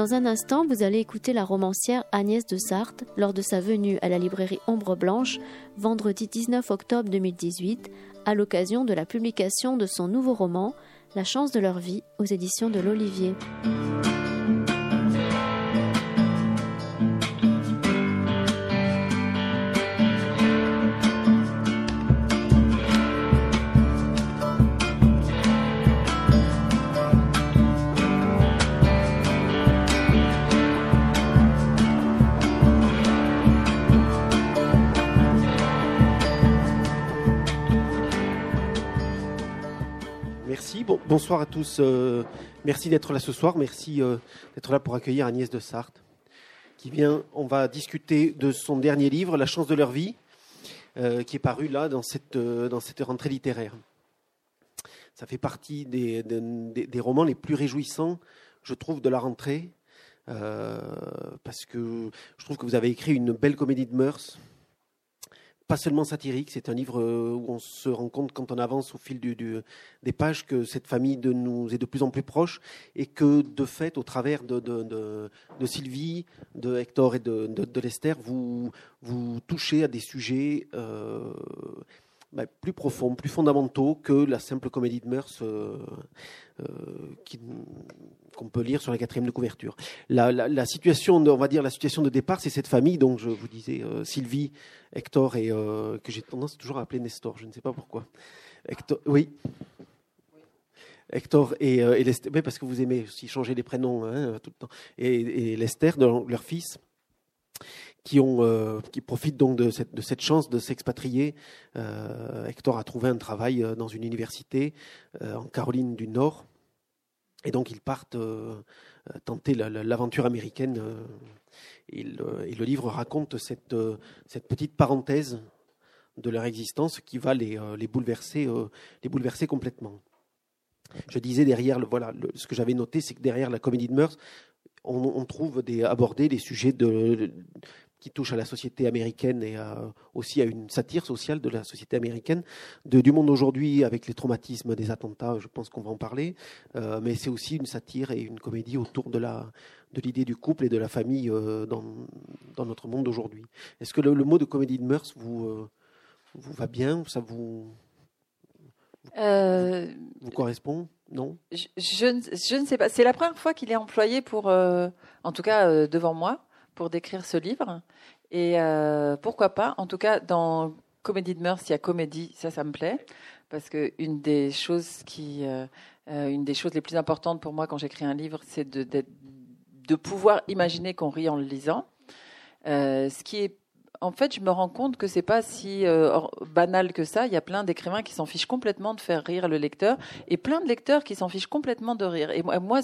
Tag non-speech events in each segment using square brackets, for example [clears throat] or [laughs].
Dans un instant, vous allez écouter la romancière Agnès de Sarthe lors de sa venue à la librairie Ombre Blanche vendredi 19 octobre 2018 à l'occasion de la publication de son nouveau roman La chance de leur vie aux éditions de l'Olivier. Bonsoir à tous. Euh, merci d'être là ce soir. Merci euh, d'être là pour accueillir Agnès de Sarthe, qui vient. On va discuter de son dernier livre, La chance de leur vie, euh, qui est paru là dans cette, dans rentrée littéraire. Ça fait partie des, des, romans les plus réjouissants, je trouve, de la rentrée, parce que je trouve que vous avez écrit une belle comédie de mœurs pas seulement satirique, c'est un livre euh, où on se rend compte quand on avance au fil des pages que cette famille de nous est de plus en plus proche et que de fait, au travers de, Sylvie, de Hector et de, Lester, vous, vous touchez à des sujets euh, bah, plus profonds, plus fondamentaux que la simple comédie de mœurs euh, qu'on peut lire sur la quatrième de couverture. La, situation, on va dire la situation de départ, c'est cette famille. Donc je vous disais Sylvie, Hector et euh, que j'ai tendance toujours à appeler Nestor. Je ne sais pas pourquoi. Hector, oui. Hector et, euh, Lester, parce que vous aimez aussi changer les prénoms hein, tout le temps. Et, Lester, leur fils, qui, ont, euh, qui profitent donc de cette, de cette chance de s'expatrier. Hector a trouvé un travail dans une université en Caroline du Nord. Et donc ils partent tenter l'aventure américaine et le, livre raconte cette, euh, cette, petite parenthèse de leur existence qui va les, euh, les, bouleverser, euh, les bouleverser complètement. Je disais derrière, le, voilà, ce que j'avais noté, c'est que derrière la comédie de mœurs, on, trouve des, aborder des sujets de, qui touche à la société américaine et aussi à une satire sociale de la société américaine, de, du monde aujourd'hui avec les traumatismes des attentats, je pense qu'on va en parler, euh, mais c'est aussi une satire et une comédie autour de la de l'idée du couple et de la famille euh, dans, dans, notre monde d'aujourd'hui. Est-ce que le, mot de comédie de mœurs vous, euh, vous va bien Ça vous, vous, correspond? Non? je, je, ne sais pas. C'est la première fois qu'il est employé pour, en tout cas devant moi pour décrire ce livre. Et euh, pourquoi pas En tout cas, dans Comédie de mœurs, il y a comédie, ça, ça me plaît, parce que une des choses qui, euh, euh, une des choses les plus importantes pour moi quand j'écris un livre, c'est de, de, pouvoir imaginer qu'on rit en le lisant. ce qui est en fait, je me rends compte que c'est pas si banal que ça. Il y a plein d'écrivains qui s'en fichent complètement de faire rire le lecteur et plein de lecteurs qui s'en fichent complètement de rire. Et moi,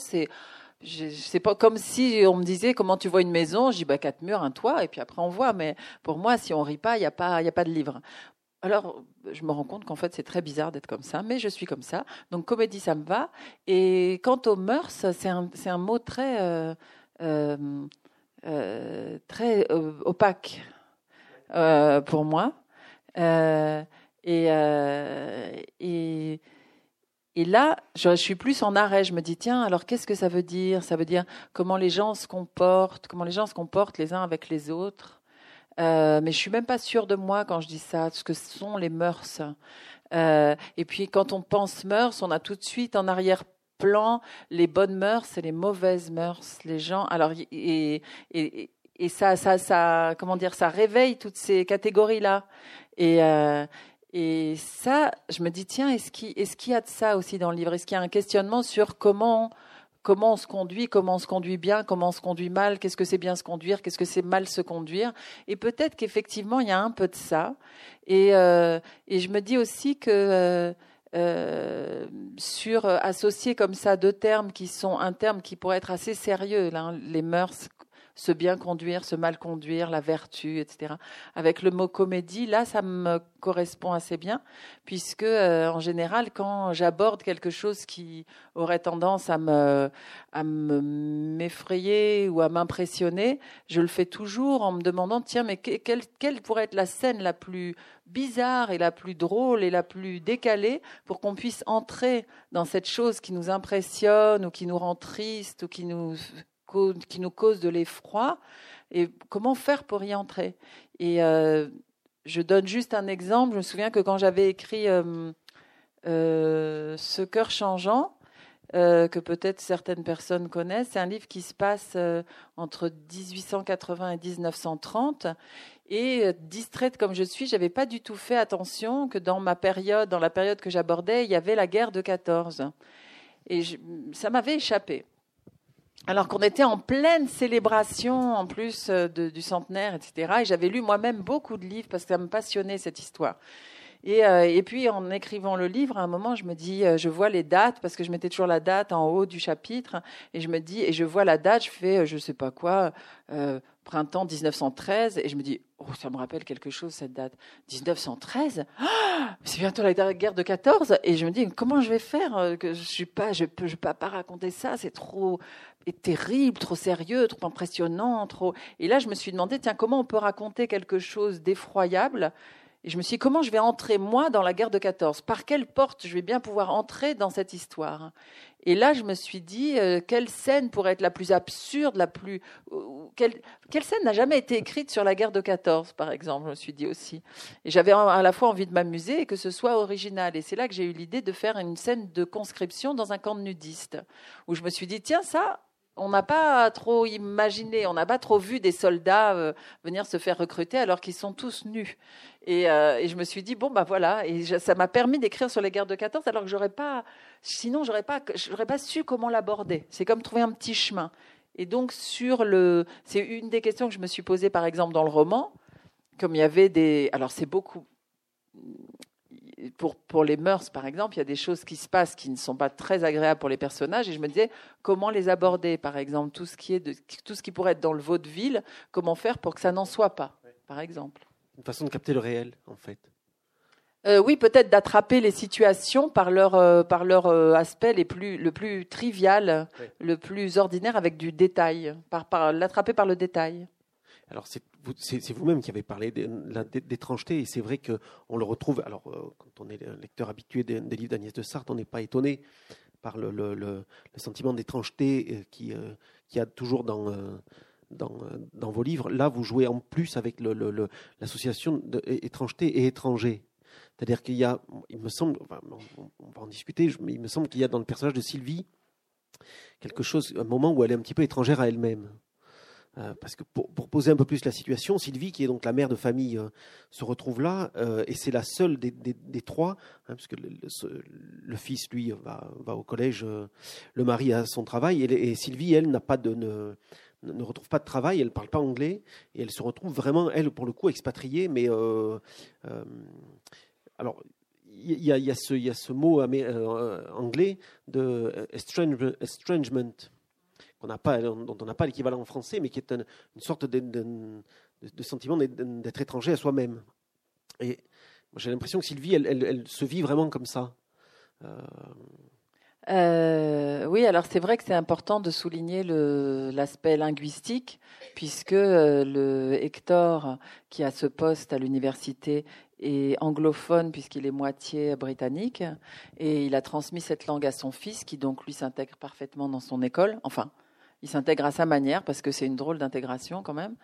c'est pas comme si on me disait comment tu vois une maison? Je bah quatre murs, un toit, et puis après on voit. Mais pour moi, si on rit pas, il n'y a pas, il a pas de livre. Alors, je me rends compte qu'en fait, c'est très bizarre d'être comme ça, mais je suis comme ça. Donc, comédie, ça me va. Et quant aux mœurs, c'est un, un, mot très, euh, euh, euh, très opaque pour moi. et et là, je, suis plus en arrêt. Je me dis, tiens, alors qu'est-ce que ça veut dire? Ça veut dire comment les gens se comportent, comment les gens se comportent les uns avec les autres. Euh, mais je suis même pas sûre de moi quand je dis ça, ce que sont les mœurs. Euh, et puis quand on pense mœurs, on a tout de suite en arrière-plan les bonnes mœurs et les mauvaises mœurs. Les gens, alors et, et, ça, ça, ça, comment dire, ça réveille toutes ces catégories-là. Et, euh, et ça, je me dis, tiens, est-ce qu'il y a de ça aussi dans le livre? Est-ce qu'il y a un questionnement sur comment, on se conduit, comment on se conduit bien, comment on se conduit mal, qu'est-ce que c'est bien se conduire, qu'est-ce que c'est mal se conduire? Et peut-être qu'effectivement, il y a un peu de ça. Et, euh, je me dis aussi que... Euh, euh, sur associer comme ça deux termes qui sont un terme qui pourrait être assez sérieux, là, les mœurs, se bien conduire, se mal conduire, la vertu, etc. Avec le mot comédie, là, ça me correspond assez bien, puisque euh, en général, quand j'aborde quelque chose qui aurait tendance à me, à m'effrayer ou à m'impressionner, je le fais toujours en me demandant, tiens, mais quelle, quelle pourrait être la scène la plus bizarre et la plus drôle et la plus décalée pour qu'on puisse entrer dans cette chose qui nous impressionne ou qui nous rend triste ou qui nous, qui nous cause de l'effroi et comment faire pour y entrer. Et euh, je donne juste un exemple. Je me souviens que quand j'avais écrit euh, euh, Ce cœur changeant, que peut-être certaines personnes connaissent, c'est un livre qui se passe entre 1880 et 1930 et distraite comme je suis, j'avais pas du tout fait attention que dans ma période, dans la période que j'abordais, il y avait la guerre de 14. Et ça m'avait échappé. Alors qu'on était en pleine célébration, en plus euh, du centenaire, etc. Et j'avais lu moi-même beaucoup de livres parce que ça me passionnait cette histoire. Et, euh, et, puis en écrivant le livre, à un moment, je me dis, je vois les dates parce que je mettais toujours la date en haut du chapitre, et je me dis, et je vois la date, je fais, je sais pas quoi, printemps 1913, et je me dis, oh, ça me rappelle quelque chose cette date. 1913 ah, C'est bientôt la guerre de 14, et je me dis, comment je vais faire euh, que Je suis pas, peux pas raconter ça, c'est trop terrible, trop sérieux, trop impressionnant, trop. Et là, je me suis demandé, tiens, comment on peut raconter quelque chose d'effroyable et je me suis dit, comment je vais entrer, moi, dans la guerre de 14 Par quelle porte je vais bien pouvoir entrer dans cette histoire? Et là, je me suis dit, euh, quelle scène pourrait être la plus absurde, la plus... quelle, quelle, scène n'a jamais été écrite sur la guerre de 14, par exemple Je me suis dit aussi. Et j'avais à la fois envie de m'amuser et que ce soit original. Et c'est là que j'ai eu l'idée de faire une scène de conscription dans un camp de nudistes, où je me suis dit, tiens, ça, on n'a pas trop imaginé, on n'a pas trop vu des soldats euh, venir se faire recruter alors qu'ils sont tous nus. Euh, et, je me suis dit bon bah voilà, et ça m'a permis d'écrire sur les guerres de 14 alors que j'aurais pas, sinon j'aurais pas, j'aurais pas su comment l'aborder. C'est comme trouver un petit chemin. Et donc sur le, c'est une des questions que je me suis posée par exemple dans le roman, comme il y avait des, alors c'est beaucoup pour, pour les mœurs, par exemple, il y a des choses qui se passent qui ne sont pas très agréables pour les personnages, et je me disais comment les aborder, par exemple, tout ce qui est de, tout ce qui pourrait être dans le vaudeville, comment faire pour que ça n'en soit pas, par exemple? Une façon de capter le réel, en fait. Euh, oui, peut-être d'attraper les situations par leur, euh, par leur euh, aspect les plus, le plus trivial, le plus ordinaire, avec du détail, par, par l'attraper par le détail. Alors c'est vous-même qui avez parlé d'étrangeté, et c'est vrai qu'on le retrouve. Alors, euh, quand on est lecteur habitué des, livres d'Agnès de Sarthe, on n'est pas étonné par le, sentiment d'étrangeté euh, qui, euh, qui a toujours dans, vos livres. Là, vous jouez en plus avec l'association étrangeté et étranger. C'est-à-dire qu'il y a, il me semble, on va en discuter, mais il me semble qu'il y a dans le personnage de Sylvie quelque chose, un moment où elle est un petit peu étrangère à elle-même. Euh, parce que pour, poser un peu plus la situation, Sylvie, qui est donc la mère de famille, euh, se retrouve là, euh, et c'est la seule des, trois, hein, parce que le, fils, lui, va, au collège, le mari a son travail, et, Sylvie, elle, n'a pas de, ne, ne, retrouve pas de travail, elle ne parle pas anglais, et elle se retrouve vraiment, elle, pour le coup, expatriée, mais alors, il y, y, a ce mot anglais de estrangement pas, dont on n'a pas l'équivalent en français, mais qui est une sorte de, de, sentiment d'être étranger à soi-même. Et j'ai l'impression que Sylvie, elle, elle, se vit vraiment comme ça. Euh, euh, oui, alors c'est vrai que c'est important de souligner l'aspect linguistique, puisque euh, le Hector, qui a ce poste à l'université, est anglophone puisqu'il est moitié britannique, et il a transmis cette langue à son fils, qui donc lui s'intègre parfaitement dans son école. Enfin, il s'intègre à sa manière parce que c'est une drôle d'intégration quand même.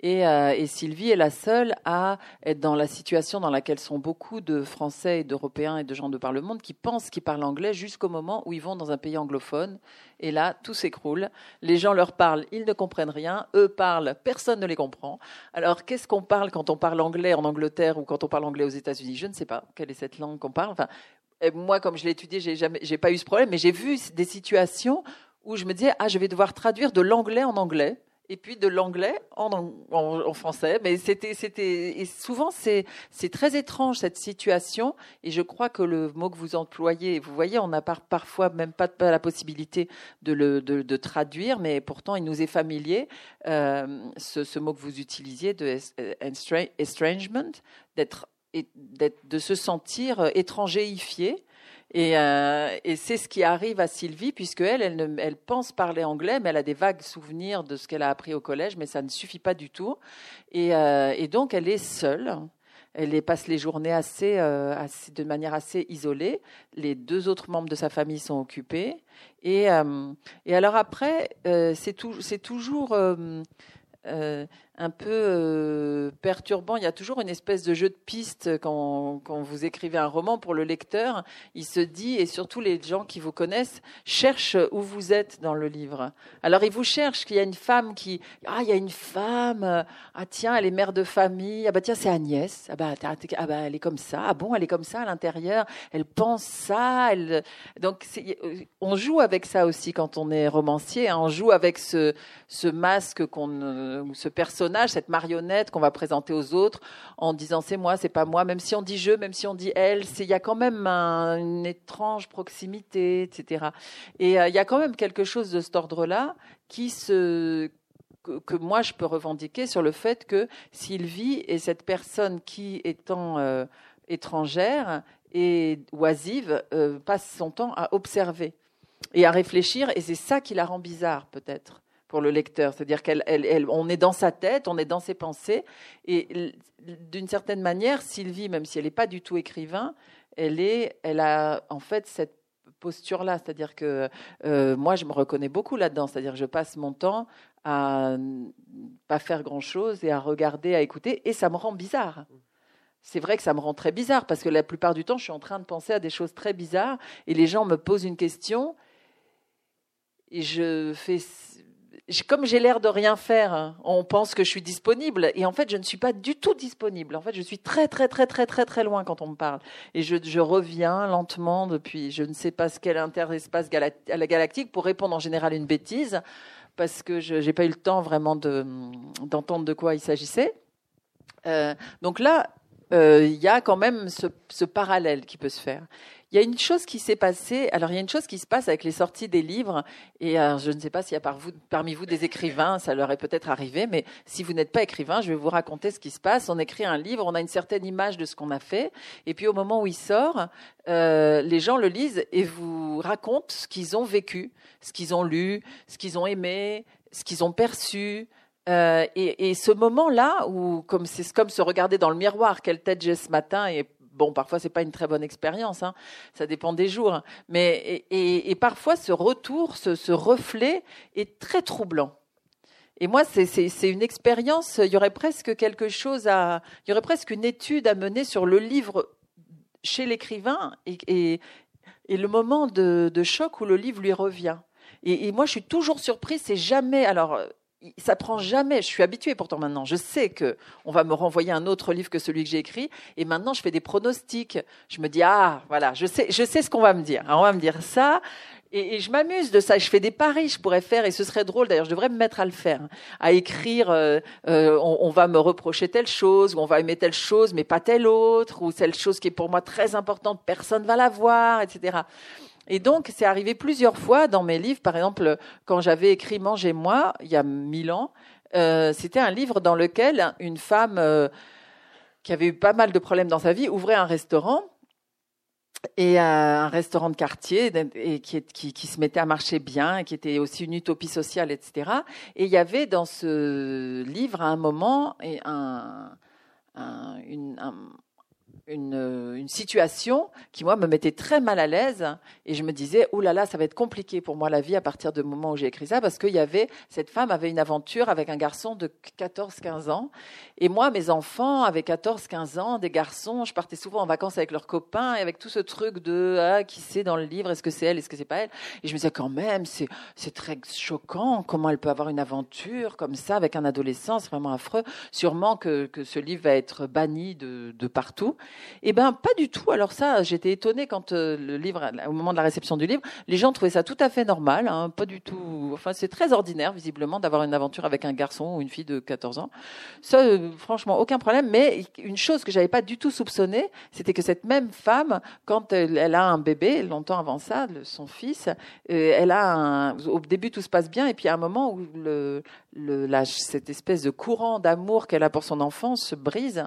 Et, euh, et, Sylvie est la seule à être dans la situation dans laquelle sont beaucoup de Français et d'Européens et de gens de par le monde qui pensent qu'ils parlent anglais jusqu'au moment où ils vont dans un pays anglophone. Et là, tout s'écroule. Les gens leur parlent, ils ne comprennent rien. Eux parlent, personne ne les comprend. Alors, qu'est-ce qu'on parle quand on parle anglais en Angleterre ou quand on parle anglais aux États-Unis? Je ne sais pas quelle est cette langue qu'on parle. Enfin, moi, comme je l'ai étudié, j'ai jamais, j'ai pas eu ce problème, mais j'ai vu des situations où je me disais, ah, je vais devoir traduire de l'anglais en anglais. et puis de l'anglais en, français. Mais c'était, c'était, et souvent c'est, c'est très étrange cette situation. Et je crois que le mot que vous employez, vous voyez, on n'a parfois même pas, la possibilité de le de, de, traduire, mais pourtant il nous est familier. Euh, ce, ce, mot que vous utilisiez de estrangement, d'être, de se sentir étrangéifié euh, et, c'est ce qui arrive à Sylvie, puisque elle, elle, pense parler anglais, mais elle a des vagues souvenirs de ce qu'elle a appris au collège, mais ça ne suffit pas du tout. Et, euh, donc, elle est seule. Elle passe les journées euh, assez, de manière assez isolée. Les deux autres membres de sa famille sont occupés. Et, et alors après, c'est, toujours un peu euh, perturbant. Il y a toujours une espèce de jeu de piste quand, vous écrivez un roman pour le lecteur. Il se dit, et surtout les gens qui vous connaissent, cherchent où vous êtes dans le livre. Alors ils vous cherchent qu'il y a une femme qui... Ah, il y a une femme. Ah tiens, elle est mère de famille. Ah bah tiens, c'est Agnès. Ah bah, ah bah, elle est comme ça. Ah bon, elle est comme ça à l'intérieur. Elle pense ça. Elle... Donc on joue avec ça aussi quand on est romancier. Hein. On joue avec ce, masque qu'on... ce personnage cette marionnette qu'on va présenter aux autres en disant c'est moi, c'est pas moi, même si on dit je, même si on dit elle, il y a quand même une étrange proximité, etc. Et euh, il y a quand même quelque chose de cet ordre-là qui se que, moi je peux revendiquer sur le fait que Sylvie est cette personne qui, étant euh, étrangère et oisive, euh, passe son temps à observer et à réfléchir, et c'est ça qui la rend bizarre peut-être pour le lecteur. C'est-à-dire qu'on est dans sa tête, on est dans ses pensées. Et d'une certaine manière, Sylvie, même si elle n'est pas du tout écrivain, elle, est, elle a en fait cette posture-là. C'est-à-dire que euh, moi, je me reconnais beaucoup là-dedans. C'est-à-dire que je passe mon temps à pas faire grand-chose et à regarder, à écouter, et ça me rend bizarre. C'est vrai que ça me rend très bizarre parce que la plupart du temps, je suis en train de penser à des choses très bizarres et les gens me posent une question et je fais comme j'ai l'air de rien faire, on pense que je suis disponible. Et en fait, je ne suis pas du tout disponible. En fait, je suis très, très, très, très, très, très loin quand on me parle. Et je, reviens lentement depuis, je ne sais pas ce qu'est l'interespace galactique pour répondre en général une bêtise, parce que je n'ai pas eu le temps vraiment d'entendre de, quoi il s'agissait. Euh, donc là, euh, il y a quand même ce, parallèle qui peut se faire. Il y a une chose qui s'est passée. Alors, il y a une chose qui se passe avec les sorties des livres. Et euh, je ne sais pas s'il y a parmi vous des écrivains, ça leur est peut-être arrivé. Mais si vous n'êtes pas écrivain, je vais vous raconter ce qui se passe. On écrit un livre, on a une certaine image de ce qu'on a fait. Et puis, au moment où il sort, euh, les gens le lisent et vous racontent ce qu'ils ont vécu, ce qu'ils ont lu, ce qu'ils ont aimé, ce qu'ils ont perçu. Euh, et, et, ce moment-là, où comme c'est comme se regarder dans le miroir, quelle tête j'ai ce matin, et bon, parfois c'est pas une très bonne expérience, hein, ça dépend des jours, mais et, parfois ce retour, ce, reflet est très troublant. Et moi, c'est une expérience. Il y aurait presque quelque chose à, il y aurait presque une étude à mener sur le livre chez l'écrivain et, le moment de, de, choc où le livre lui revient. Et, et moi, je suis toujours surprise. C'est jamais. Alors, ça prend jamais. Je suis habituée pourtant maintenant. Je sais que on va me renvoyer un autre livre que celui que j'ai écrit. Et maintenant, je fais des pronostics. Je me dis ah voilà, je sais, je sais ce qu'on va me dire. on va me dire ça. Et, je m'amuse de ça. Je fais des paris. Je pourrais faire et ce serait drôle. D'ailleurs, je devrais me mettre à le faire, à écrire. Euh, euh, on, on, va me reprocher telle chose, ou on va aimer telle chose, mais pas telle autre, ou telle chose qui est pour moi très importante, personne va la voir, etc. Et donc, c'est arrivé plusieurs fois dans mes livres. Par exemple, quand j'avais écrit Mangez-moi, il y a mille ans, euh, c'était un livre dans lequel une femme euh, qui avait eu pas mal de problèmes dans sa vie ouvrait un restaurant et un restaurant de quartier et qui, qui, qui, se mettait à marcher bien, et qui était aussi une utopie sociale, etc. Et il y avait dans ce livre à un moment un, un, une, un, une, euh, une, situation qui, moi, me mettait très mal à l'aise. Et je me disais, oh là là, ça va être compliqué pour moi la vie à partir du moment où j'ai écrit ça, parce qu'il y avait, cette femme avait une aventure avec un garçon de 14-15 ans. Et moi, mes enfants avaient 14-15 ans, des garçons, je partais souvent en vacances avec leurs copains, et avec tout ce truc de, ah, qui c'est dans le livre, est-ce que c'est elle, est-ce que c'est pas elle? Et je me disais, quand même, c'est, c'est très choquant, comment elle peut avoir une aventure comme ça avec un adolescent, c'est vraiment affreux. Sûrement que, que ce livre va être banni de, de partout. Eh ben, pas du tout. Alors ça, j'étais étonnée quand euh, le livre, au moment de la réception du livre, les gens trouvaient ça tout à fait normal, hein, pas du tout. Enfin, c'est très ordinaire, visiblement, d'avoir une aventure avec un garçon ou une fille de 14 ans. Ça, euh, franchement, aucun problème. Mais une chose que j'avais pas du tout soupçonnée, c'était que cette même femme, quand elle, a un bébé, longtemps avant ça, son fils, euh, elle a au début tout se passe bien, et puis à un moment où le, cette espèce de courant d'amour qu'elle a pour son enfant se brise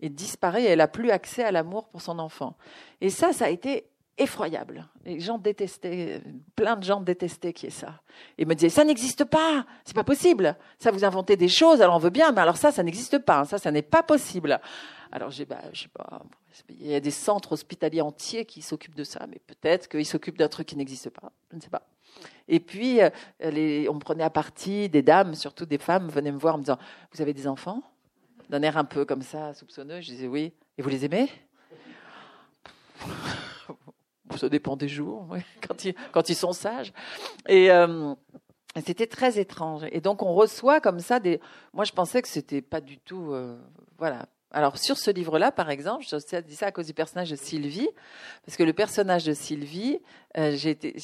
et disparaît. Elle a plus accès à l'amour pour son enfant. Et ça, ça a été effroyable. Les gens détestaient, plein de gens détestaient qui est ça. Et me disaient, ça n'existe pas, c'est pas possible. Ça vous inventez des choses, alors on veut bien, mais alors ça, ça n'existe pas. Ça, ça n'est pas possible. Alors j'ai, bah, je sais pas, il y a des centres hospitaliers entiers qui s'occupent de ça, mais peut-être qu'ils s'occupent d'un truc qui n'existe pas. Je ne sais pas. Et puis, euh, les, on prenait à partie, des dames, surtout des femmes, venaient me voir en me disant Vous avez des enfants? D'un air un peu comme ça, soupçonneux. Je disais Oui. Et vous les aimez? [laughs] Ça dépend des jours, quand, ils, quand ils sont sages. Et. Euh, c'était très étrange. Et donc on reçoit comme ça des. Moi je pensais que c'était pas du tout, euh, voilà, alors sur ce livre-là, par exemple, je dis ça à cause du personnage de Sylvie, parce que le personnage de Sylvie, euh, été,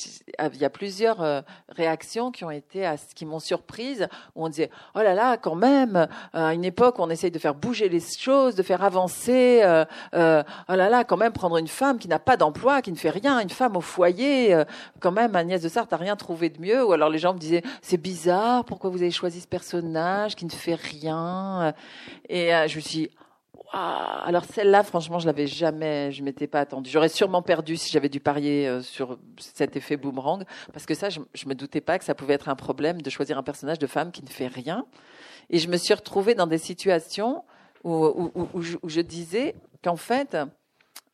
il y a plusieurs euh, réactions qui ont été, à, qui m'ont surprise, où on disait oh là là, quand même, à une époque on essaye de faire bouger les choses, de faire avancer, euh, oh là là, quand même prendre une femme qui n'a pas d'emploi, qui ne fait rien, une femme au foyer, quand même Agnès de Sarthe n'a rien trouvé de mieux, ou alors les gens me disaient c'est bizarre, pourquoi vous avez choisi ce personnage qui ne fait rien, et je me suis dit, alors celle-là, franchement, je l'avais jamais, je m'étais pas attendue. J'aurais sûrement perdu si j'avais dû parier euh, sur cet effet boomerang, parce que ça, je, je me doutais pas que ça pouvait être un problème de choisir un personnage de femme qui ne fait rien. Et je me suis retrouvée dans des situations où je disais qu'en fait,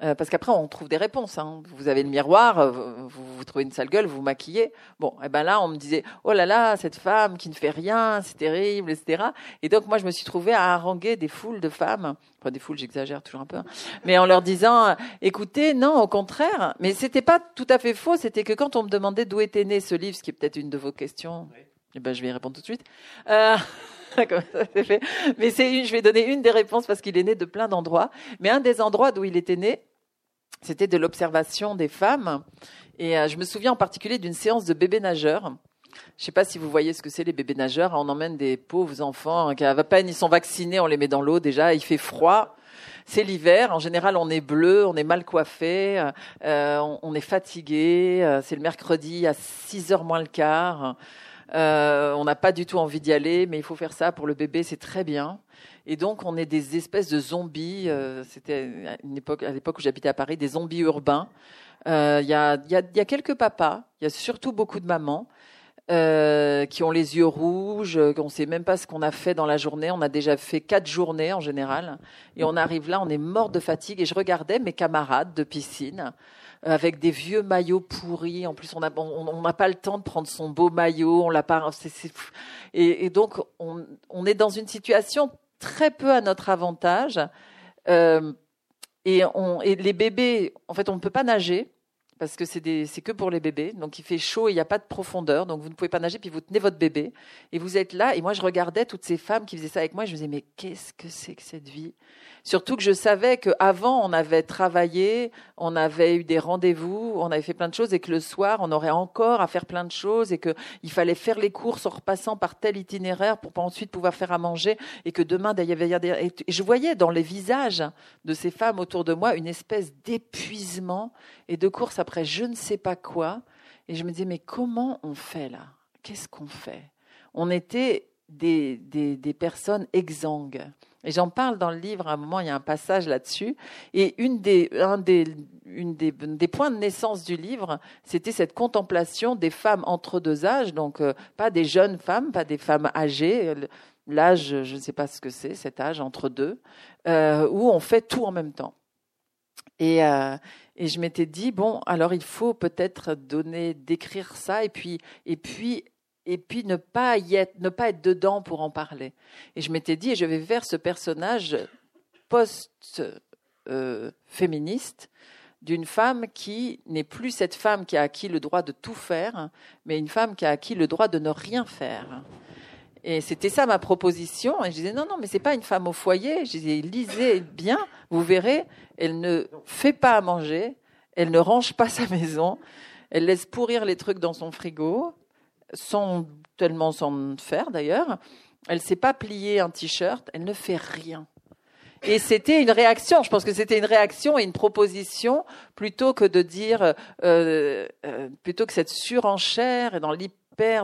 euh, parce qu'après, on trouve des réponses. Hein. Vous avez le miroir, euh, vous, vous, trouvez une sale gueule, vous vous maquillez. Bon, et eh ben là, on me disait, oh là là, cette femme qui ne fait rien, c'est terrible, etc. Et donc, moi, je me suis trouvée à haranguer des foules de femmes. Enfin, des foules, j'exagère toujours un peu. Hein. Mais en leur disant, écoutez, non, au contraire. Mais c'était pas tout à fait faux. C'était que quand on me demandait d'où était né ce livre, ce qui est peut-être une de vos questions, oui. eh ben, je vais y répondre tout de suite. Euh, [laughs] Mais c'est une, je vais donner une des réponses parce qu'il est né de plein d'endroits. Mais un des endroits d'où il était né, c'était de l'observation des femmes. Et euh, je me souviens en particulier d'une séance de bébés nageurs. Je sais pas si vous voyez ce que c'est les bébés nageurs. On emmène des pauvres enfants qui à peine ils sont vaccinés, on les met dans l'eau déjà. Il fait froid. C'est l'hiver. En général, on est bleu, on est mal coiffé, euh, on, on, est fatigué. Euh, c'est le mercredi à 6 heures moins le quart. Euh, on n'a pas du tout envie d'y aller, mais il faut faire ça pour le bébé, c'est très bien. Et donc, on est des espèces de zombies. Euh, C'était à l'époque où j'habitais à Paris, des zombies urbains. Euh, il y, a, y, a, y, a, quelques papas, il y a surtout beaucoup de mamans. Euh, qui ont les yeux rouges, qu'on ne sait même pas ce qu'on a fait dans la journée. On a déjà fait quatre journées en général, et on arrive là, on est mort de fatigue. Et je regardais mes camarades de piscine avec des vieux maillots pourris. En plus, on n'a on, on pas le temps de prendre son beau maillot. On l'a pas. et, et, donc, on, on, est dans une situation très peu à notre avantage. Euh, et, les bébés, en fait, on ne peut pas nager parce que c'est que pour les bébés. Donc il fait chaud et il n'y a pas de profondeur, donc vous ne pouvez pas nager, puis vous tenez votre bébé. Et vous êtes là. Et moi, je regardais toutes ces femmes qui faisaient ça avec moi, je me disais, mais qu'est-ce que c'est que cette vie? Surtout que je savais qu'avant, on avait travaillé, on avait eu des rendez-vous, on avait fait plein de choses et que le soir, on aurait encore à faire plein de choses et qu'il fallait faire les courses en repassant par tel itinéraire pour ensuite pouvoir faire à manger et que demain, il y avait des... Et je voyais dans les visages de ces femmes autour de moi une espèce d'épuisement et de course après je ne sais pas quoi. Et je me disais, mais comment on fait là? Qu'est-ce qu'on fait? On était des, des, des personnes exsangues. Et j'en parle dans le livre, à un moment, il y a un passage là-dessus. Et une des, un des, une des, des, points de naissance du livre, c'était cette contemplation des femmes entre deux âges, donc euh, pas des jeunes femmes, pas des femmes âgées. L'âge, je ne sais pas ce que c'est, cet âge entre deux, euh, où on fait tout en même temps. Et, euh, et je m'étais dit bon, alors il faut peut-être donner, décrire ça, et puis, et puis et puis ne pas y être, ne pas être dedans pour en parler. Et je m'étais dit, je vais faire ce personnage post-féministe d'une femme qui n'est plus cette femme qui a acquis le droit de tout faire, mais une femme qui a acquis le droit de ne rien faire. Et c'était ça ma proposition. Et je disais non, non, mais c'est pas une femme au foyer. Je disais lisez bien. Vous verrez, elle ne fait pas à manger, elle ne range pas sa maison, elle laisse pourrir les trucs dans son frigo, sans tellement s'en faire d'ailleurs. Elle sait pas plier un t-shirt, elle ne fait rien. Et c'était une réaction, je pense que c'était une réaction et une proposition plutôt que de dire, euh, euh, plutôt que cette surenchère et dans l'hyper,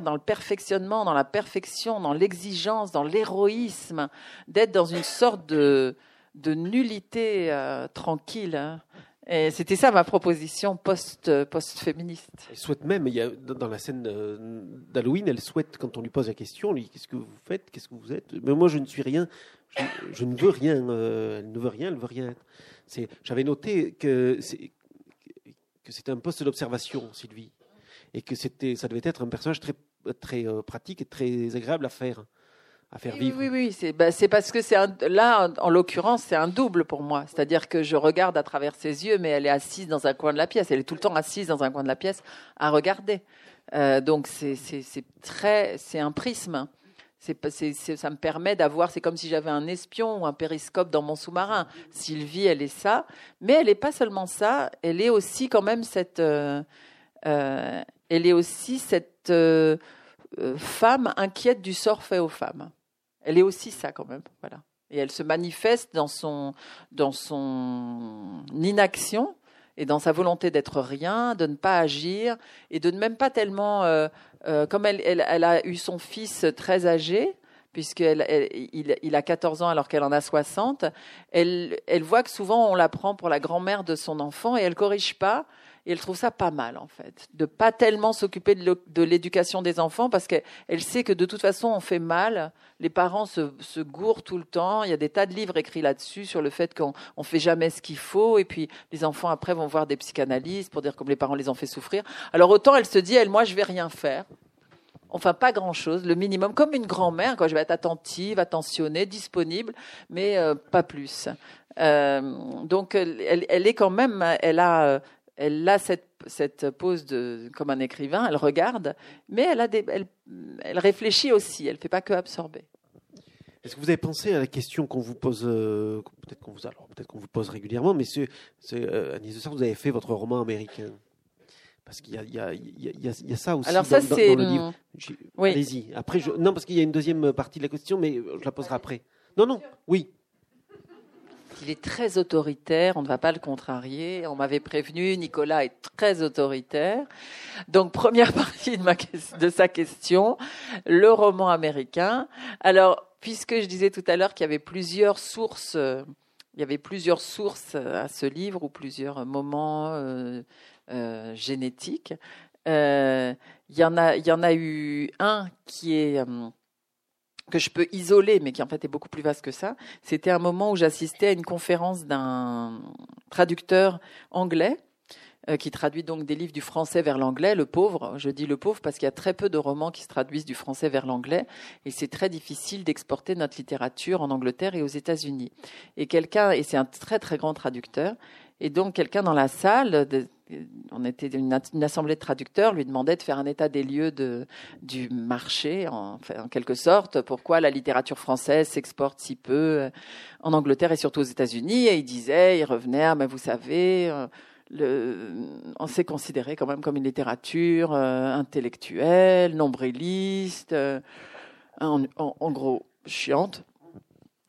dans le perfectionnement, dans la perfection, dans l'exigence, dans l'héroïsme, d'être dans une sorte de, de nullité euh, tranquille. Hein. Et c'était ça ma proposition post, post-féministe. Elle souhaite même, il y a, dans la scène d'Halloween, elle souhaite, quand on lui pose la question, lui, qu'est-ce que vous faites, qu'est-ce que vous êtes? Mais moi, je ne suis rien, je, ne veux rien, euh, elle ne veut rien, elle veut rien être. J'avais noté que c'était un poste d'observation, Sylvie, et que ça devait être un personnage très, très euh, pratique et très agréable à faire à faire vivre. Oui, oui, oui. Bah, c'est parce que c'est là, en, l'occurrence, c'est un double pour moi. C'est-à-dire que je regarde à travers ses yeux, mais elle est assise dans un coin de la pièce. Elle est tout le temps assise dans un coin de la pièce à regarder. Euh, donc c'est très, c'est un prisme. C'est, ça me permet d'avoir, c'est comme si j'avais un espion ou un périscope dans mon sous-marin. Sylvie, elle est ça, mais elle n'est pas seulement ça. Elle est aussi quand même cette, euh, euh, elle est aussi cette femme inquiète du sort fait aux femmes. Elle est aussi ça quand même, voilà. Et elle se manifeste dans son dans son inaction et dans sa volonté d'être rien, de ne pas agir et de ne même pas tellement, euh, euh, comme elle, elle, a eu son fils très âgé, puisqu'il il, il, a 14 ans alors qu'elle en a 60, elle, elle voit que souvent on la prend pour la grand-mère de son enfant et elle corrige pas et elle trouve ça pas mal, en fait, de pas tellement s'occuper de l'éducation des enfants parce qu'elle sait que de toute façon, on fait mal. Les parents se, se, gourrent tout le temps. Il y a des tas de livres écrits là-dessus sur le fait qu'on on fait jamais ce qu'il faut. Et puis, les enfants, après, vont voir des psychanalystes pour dire comme les parents les ont fait souffrir. Alors, autant elle se dit, elle, moi, je vais rien faire. Enfin, pas grand-chose, le minimum, comme une grand-mère. Quoi. Je vais être attentive, attentionnée, disponible, mais euh, pas plus. Euh, donc, elle, elle, est quand même, elle a elle a cette, cette pose de, comme un écrivain, elle regarde, mais elle, a des, elle, elle réfléchit aussi, elle ne fait pas que absorber. Est-ce que vous avez pensé à la question qu'on vous pose, euh, peut-être qu'on vous, peut-être qu'on vous pose régulièrement, mais c'est, euh, Agnès de vous avez fait votre roman américain parce qu'il y a, il y, a, il y, a, ça aussi. Alors ça, c'est. Oui. Allez-y. Après, je... non, parce qu'il y a une deuxième partie de la question, mais je la poserai après. Non, non. Oui. Il est très autoritaire, on ne va pas le contrarier. On m'avait prévenu, Nicolas est très autoritaire. Donc, première [laughs] partie de, sa question, le roman américain. Alors, puisque je disais tout à l'heure qu'il y avait plusieurs sources, il y avait plusieurs sources à ce livre ou plusieurs moments euh, euh, génétiques. Euh, il y en a, il y en a eu un qui est que je peux isoler, mais qui en fait est beaucoup plus vaste que ça. C'était un moment où j'assistais à une conférence d'un traducteur anglais euh, qui traduit donc des livres du français vers l'anglais, le pauvre. Je dis le pauvre parce qu'il y a très peu de romans qui se traduisent du français vers l'anglais et c'est très difficile d'exporter notre littérature en Angleterre et aux États-Unis. Et quelqu'un, et c'est un très très grand traducteur, et donc quelqu'un dans la salle, on était une, assemblée de traducteurs, lui demandait de faire un état des lieux du marché, en, quelque sorte, pourquoi la littérature française s'exporte si peu euh, en Angleterre et surtout aux États-Unis. Et il disait, il revenait, ah, mais vous savez, euh, on s'est considéré quand même comme une littérature euh, intellectuelle, nombriliste, en gros chiante.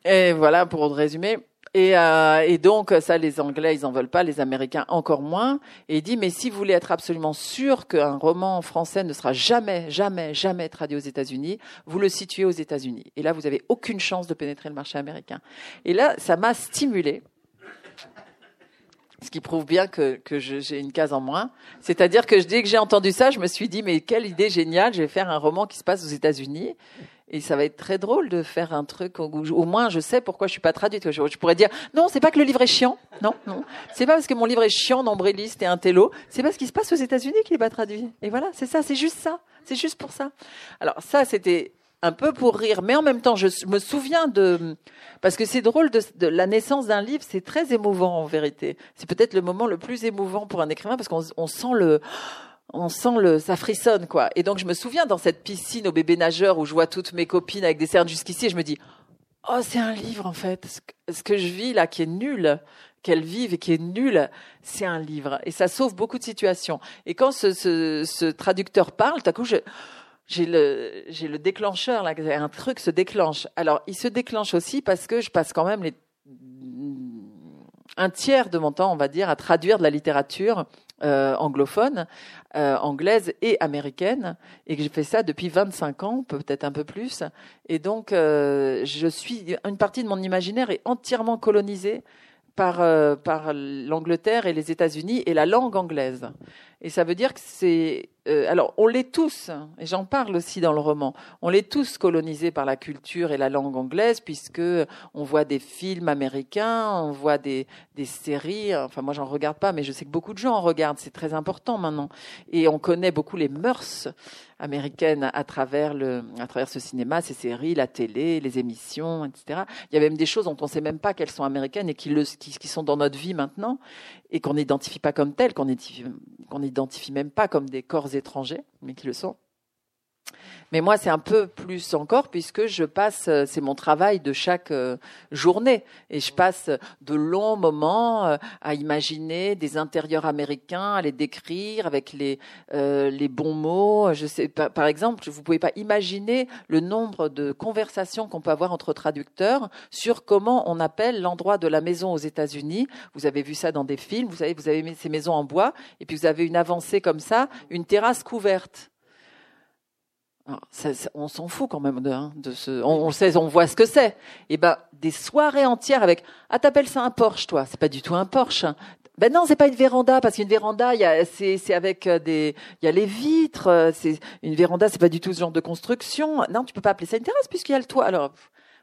Et voilà, pour résumer. Et, euh, et, donc, ça, les Anglais, ils en veulent pas, les Américains encore moins. Et il dit, mais si vous voulez être absolument sûr qu'un roman français ne sera jamais, jamais, jamais traduit aux États-Unis, vous le situez aux États-Unis. Et là, vous avez aucune chance de pénétrer le marché américain. Et là, ça m'a stimulé. Ce qui prouve bien que, que j'ai une case en moins. C'est-à-dire que dès que j'ai entendu ça, je me suis dit, mais quelle idée géniale, je vais faire un roman qui se passe aux États-Unis. Et ça va être très drôle de faire un truc où, au moins je sais pourquoi je suis pas traduite. Je, pourrais dire non, c'est pas que le livre est chiant. Non, non. C'est pas parce que mon livre est chiant, nombriliste et un télo. C'est parce qu'il se passe aux États-Unis qu'il est pas traduit. Et voilà, c'est ça, c'est juste ça. C'est juste pour ça. Alors ça, c'était un peu pour rire, mais en même temps, je me souviens de parce que c'est drôle de, de, la naissance d'un livre, c'est très émouvant en vérité. C'est peut-être le moment le plus émouvant pour un écrivain parce qu'on sent le on sent le, ça frissonne quoi. Et donc je me souviens dans cette piscine au bébé nageur où je vois toutes mes copines avec des cernes jusqu'ici et je me dis oh, c'est un livre en fait. Ce que, je vis là, qui est nul, qu'elle vive et qui est nul, c'est un livre. Et ça sauve beaucoup de situations. Et quand ce, ce, ce traducteur parle, tout à coup, j'ai le j'ai le déclencheur là, un truc se déclenche. Alors, il se déclenche aussi parce que je passe quand même les un tiers de mon temps, on va dire, à traduire de la littérature euh, anglophone, euh, anglaise et américaine, et que j'ai fait ça depuis 25 ans, peut-être un peu plus. Et donc, euh, je suis une partie de mon imaginaire est entièrement colonisée par par l'Angleterre et les États-Unis et la langue anglaise. Et ça veut dire que c'est euh, alors on l'est tous, et j'en parle aussi dans le roman. On l'est tous colonisés par la culture et la langue anglaise, puisque on voit des films américains, on voit des des séries. Enfin moi j'en regarde pas, mais je sais que beaucoup de gens en regardent. C'est très important maintenant, et on connaît beaucoup les mœurs américaines à travers le à travers ce cinéma, ces séries, la télé, les émissions, etc. Il y a même des choses dont on sait même pas qu'elles sont américaines et qui le qui, qui sont dans notre vie maintenant et qu'on n'identifie pas comme telles, qu'on n'identifie même pas comme des corps étrangers, mais qui le sont. Mais moi, c'est un peu plus encore puisque je passe, euh, c'est mon travail de chaque euh, journée, et je passe de longs moments euh, à imaginer des intérieurs américains, à les décrire avec les les bons mots. Je sais, par, exemple, vous pouvez pas imaginer le nombre de conversations qu'on peut avoir entre traducteurs sur comment on appelle l'endroit de la maison aux États-Unis. Vous avez vu ça dans des films. Vous savez, vous avez ces maisons en bois, et puis vous avez une avancée comme ça, une terrasse couverte on s'en fout quand même de, hein, ce. On, sait, on voit ce que c'est. Et eh ben des soirées entières avec. Ah t'appelles ça un Porsche toi C'est pas du tout un Porsche. Ben non, c'est pas une véranda parce qu'une véranda, il y a, c'est, c'est avec euh, des, il y a les vitres. Euh, c'est une véranda, c'est pas du tout ce genre de construction. Non, tu peux pas appeler ça une terrasse puisqu'il y a le toit. Alors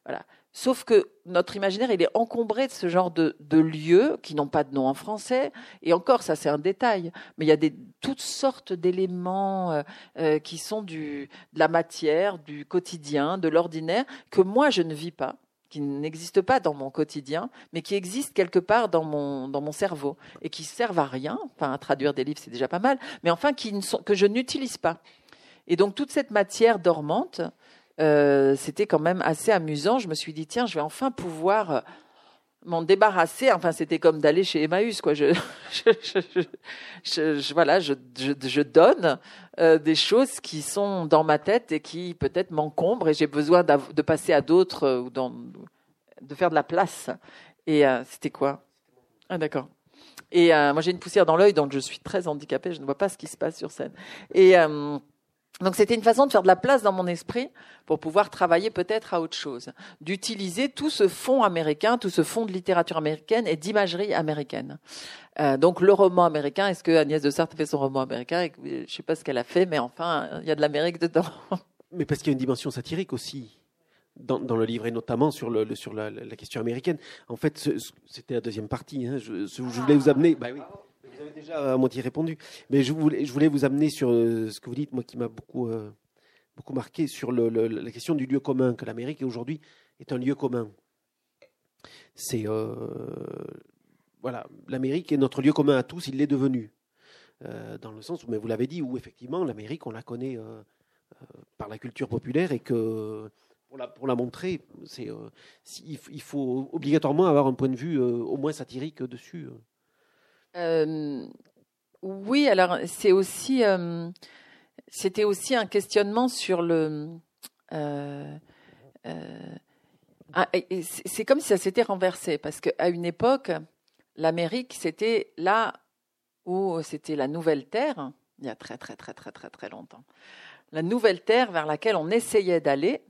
voilà. Sauf que notre imaginaire, il est encombré de ce genre de, lieux qui n'ont pas de nom en français. Et encore, ça c'est un détail. Mais il y a toutes sortes d'éléments euh, euh, qui sont du, de la matière, du quotidien, de l'ordinaire, que moi je ne vis pas qui n'existent pas dans mon quotidien, mais qui existent quelque part dans mon, dans mon cerveau et qui servent à rien. Enfin, à traduire des livres, c'est déjà pas mal, mais enfin, qui ne sont, que je n'utilise pas. Et donc, toute cette matière dormante, euh, c'était quand même assez amusant. Je me suis dit, tiens, je vais enfin pouvoir euh, m'en débarrasser. Enfin, c'était comme d'aller chez Emmaüs, quoi. Je, [laughs] je, je, voilà, je, donne euh, des choses qui sont dans ma tête et qui peut-être m'encombrent et j'ai besoin de passer à d'autres ou de faire de la place. Et c'était quoi? Ah, d'accord. Et moi, j'ai une poussière dans l'œil, donc je suis très handicapée. Je ne vois pas ce qui se passe sur scène. Et donc c'était une façon de faire de la place dans mon esprit pour pouvoir travailler peut-être à autre chose, d'utiliser tout ce fond américain, tout ce fond de littérature américaine et d'imagerie américaine. Euh, donc le roman américain, est-ce que Agnès de Sartre fait son roman américain? Je ne sais pas ce qu'elle a fait, mais enfin, il y a de l'Amérique dedans. [laughs] Mais parce qu'il y a une dimension satirique aussi. Dans, le livre et notamment sur, le, sur la, la, question américaine. En fait, c'était la deuxième partie. Hein, je, je, voulais vous amener. Bah oui. Vous avez déjà à moitié répondu. Mais je voulais, je voulais vous amener sur euh, ce que vous dites, moi qui m'a beaucoup, euh, beaucoup marqué, sur le, la question du lieu commun, que l'Amérique aujourd'hui est un lieu commun. C'est. Euh, voilà, l'Amérique est notre lieu commun à tous, il l'est devenu. dans le sens, où, mais vous l'avez dit, où effectivement l'Amérique, on la connaît par la culture populaire et que pour la, pour la montrer, il, faut obligatoirement avoir un point de vue au moins satirique dessus. Oui, alors c'est aussi, c'était aussi un questionnement sur le. Euh, ah, c'est comme si ça s'était renversé parce qu'à une époque, l'Amérique c'était là où c'était la nouvelle terre, il y a très très très très très très longtemps, la nouvelle terre vers laquelle on essayait d'aller.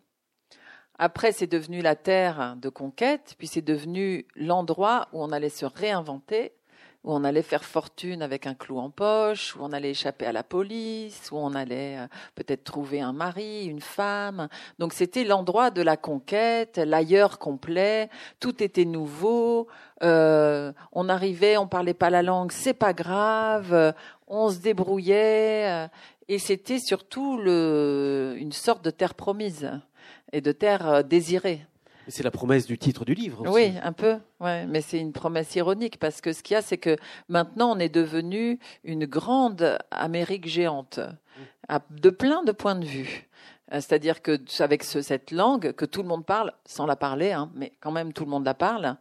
Après, c'est devenu la terre de conquête, puis c'est devenu l'endroit où on allait se réinventer où on allait faire fortune avec un clou en poche, où on allait échapper à la police, où on allait euh, peut-être trouver un mari, une femme. Donc c'était l'endroit de la conquête, l'ailleurs complet, tout était nouveau. Euh, on arrivait, on parlait pas la langue, c'est pas grave, on se débrouillait, euh, et c'était surtout le, une sorte de terre promise et de terre désirée. C'est la promesse du titre du livre. Oui, un peu. Ouais, mais c'est une promesse ironique parce que ce qu'il y a, c'est que maintenant on est devenu une grande Amérique géante, de plein de points de vue. Euh, c'est-à-dire que avec cette langue que tout le monde parle, sans la parler, hein, mais quand même tout le monde la parle,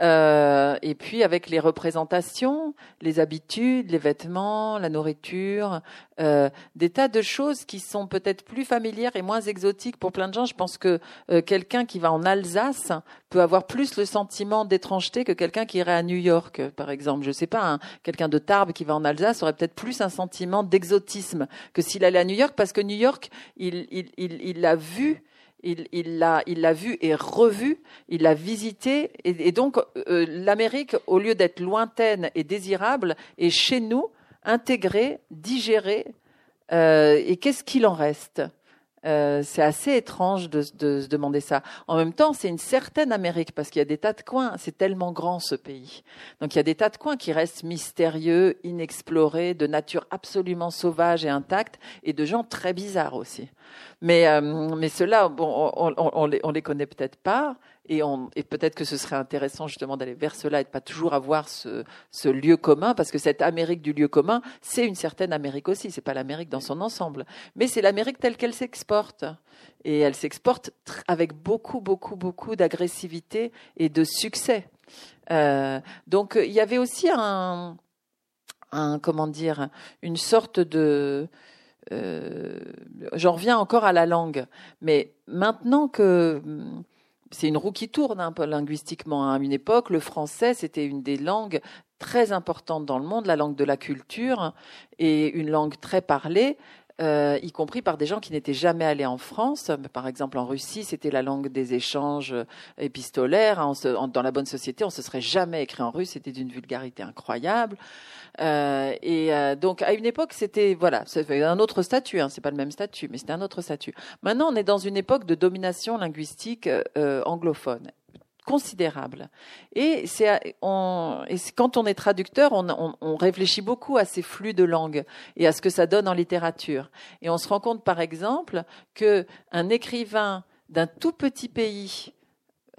euh, et puis avec les représentations, les habitudes, les vêtements, la nourriture, euh, des tas de choses qui sont peut-être plus familières et moins exotiques pour plein de gens. Je pense que euh, quelqu'un qui va en Alsace peut avoir plus le sentiment d'étrangeté que quelqu'un qui irait à New York, par exemple. Je sais pas, hein, quelqu'un de Tarbes qui va en Alsace aurait peut-être plus un sentiment d'exotisme que s'il allait à New York, parce que New York, il, il, il, il l'a vu il l'a il vu et revu, il l'a visité. Et, donc euh, l'Amérique au lieu d'être lointaine et désirable est chez nous intégrée, digérée. Euh, et qu'est-ce qu'il en reste? Euh, c'est assez étrange de, de, se demander ça. En même temps, c'est une certaine Amérique parce qu'il y a des tas de coins. C'est tellement grand ce pays. Donc il y a des tas de coins qui restent mystérieux, inexplorés, de nature absolument sauvage et intacte, et de gens très bizarres aussi. Mais, euh, mais ceux-là, bon, on, on, on, les, on les connaît peut-être pas, et, et peut-être que ce serait intéressant justement d'aller vers cela et de pas toujours avoir ce, ce lieu commun, parce que cette Amérique du lieu commun, c'est une certaine Amérique aussi. C'est pas l'Amérique dans son ensemble, mais c'est l'Amérique telle qu'elle s'exporte, et elle s'exporte avec beaucoup, beaucoup, beaucoup d'agressivité et de succès. Euh, donc il y avait aussi un, un comment dire, une sorte de euh, j'en reviens encore à la langue, mais maintenant que c'est une roue qui tourne un peu linguistiquement. À une époque, le français, c'était une des langues très importantes dans le monde, la langue de la culture, et une langue très parlée. Euh, y compris par des gens qui n'étaient jamais allés en France. Par exemple, en Russie, c'était la langue des échanges épistolaires. dans la bonne société, on se serait jamais écrit en russe. C'était d'une vulgarité incroyable. Euh, et euh, donc à une époque, c'était voilà, c'était un autre statut. Hein, c'est pas le même statut, mais c'était un autre statut. Maintenant, on est dans une époque de domination linguistique euh, anglophone considérable. Et quand on est traducteur, on, réfléchit beaucoup à ces flux de langue et à ce que ça donne en littérature. Et on se rend compte, par exemple, que un écrivain d'un tout petit pays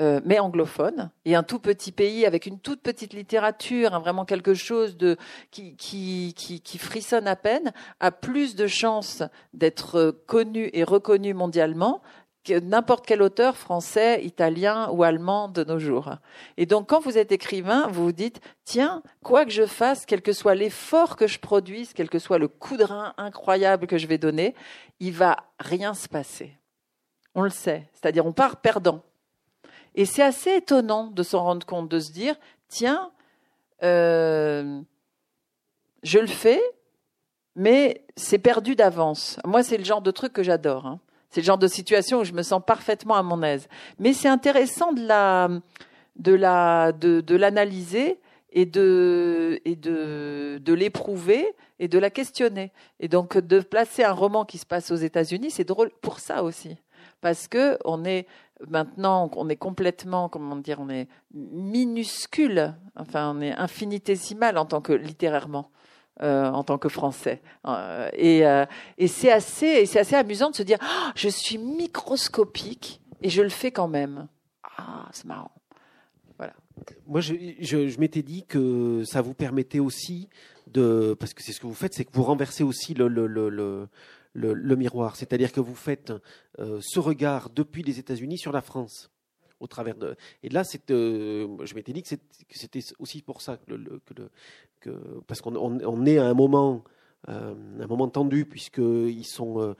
euh, mais anglophone, et un tout petit pays avec une toute petite littérature, hein, vraiment quelque chose de qui, frissonne à peine, a plus de chances d'être connu et reconnu mondialement n'importe quel auteur français, italien ou allemand de nos jours. Et donc, quand vous êtes écrivain, vous vous dites, tiens, quoi que je fasse, quel que soit l'effort que je produise, quel que soit le coup de rein incroyable que je vais donner, il va rien se passer. On le sait. C'est-à-dire, on part perdant. Et c'est assez étonnant de s'en rendre compte, de se dire, tiens, euh, je le fais, mais c'est perdu d'avance. Moi, c'est le genre de truc que j'adore. Hein. C'est le genre de situation où je me sens parfaitement à mon aise. Mais c'est intéressant de la, de la, de, de l'analyser et de, et de, de l'éprouver et de la questionner. Et donc de placer un roman qui se passe aux États-Unis, c'est drôle pour ça aussi, parce que on est Maintenant, on est complètement, comment dire, on est minuscule, enfin, on est infinitésimal en tant que littérairement. Euh, en tant que français. Euh, et, euh, et c'est assez c'est assez amusant de se dire oh, je suis microscopique et je le fais quand même. Ah c'est marrant. Voilà. Moi je, m'étais dit que ça vous permettait aussi de parce que c'est ce que vous faites c'est que vous renversez aussi le, miroir, c'est-à-dire que vous faites ce regard depuis les États-Unis sur la France. Au travers de... Et là, c'est, euh, je m'étais dit que c'était aussi pour ça que, le, que, parce qu'on on, est à un moment, euh, un moment tendu puisque ils sont,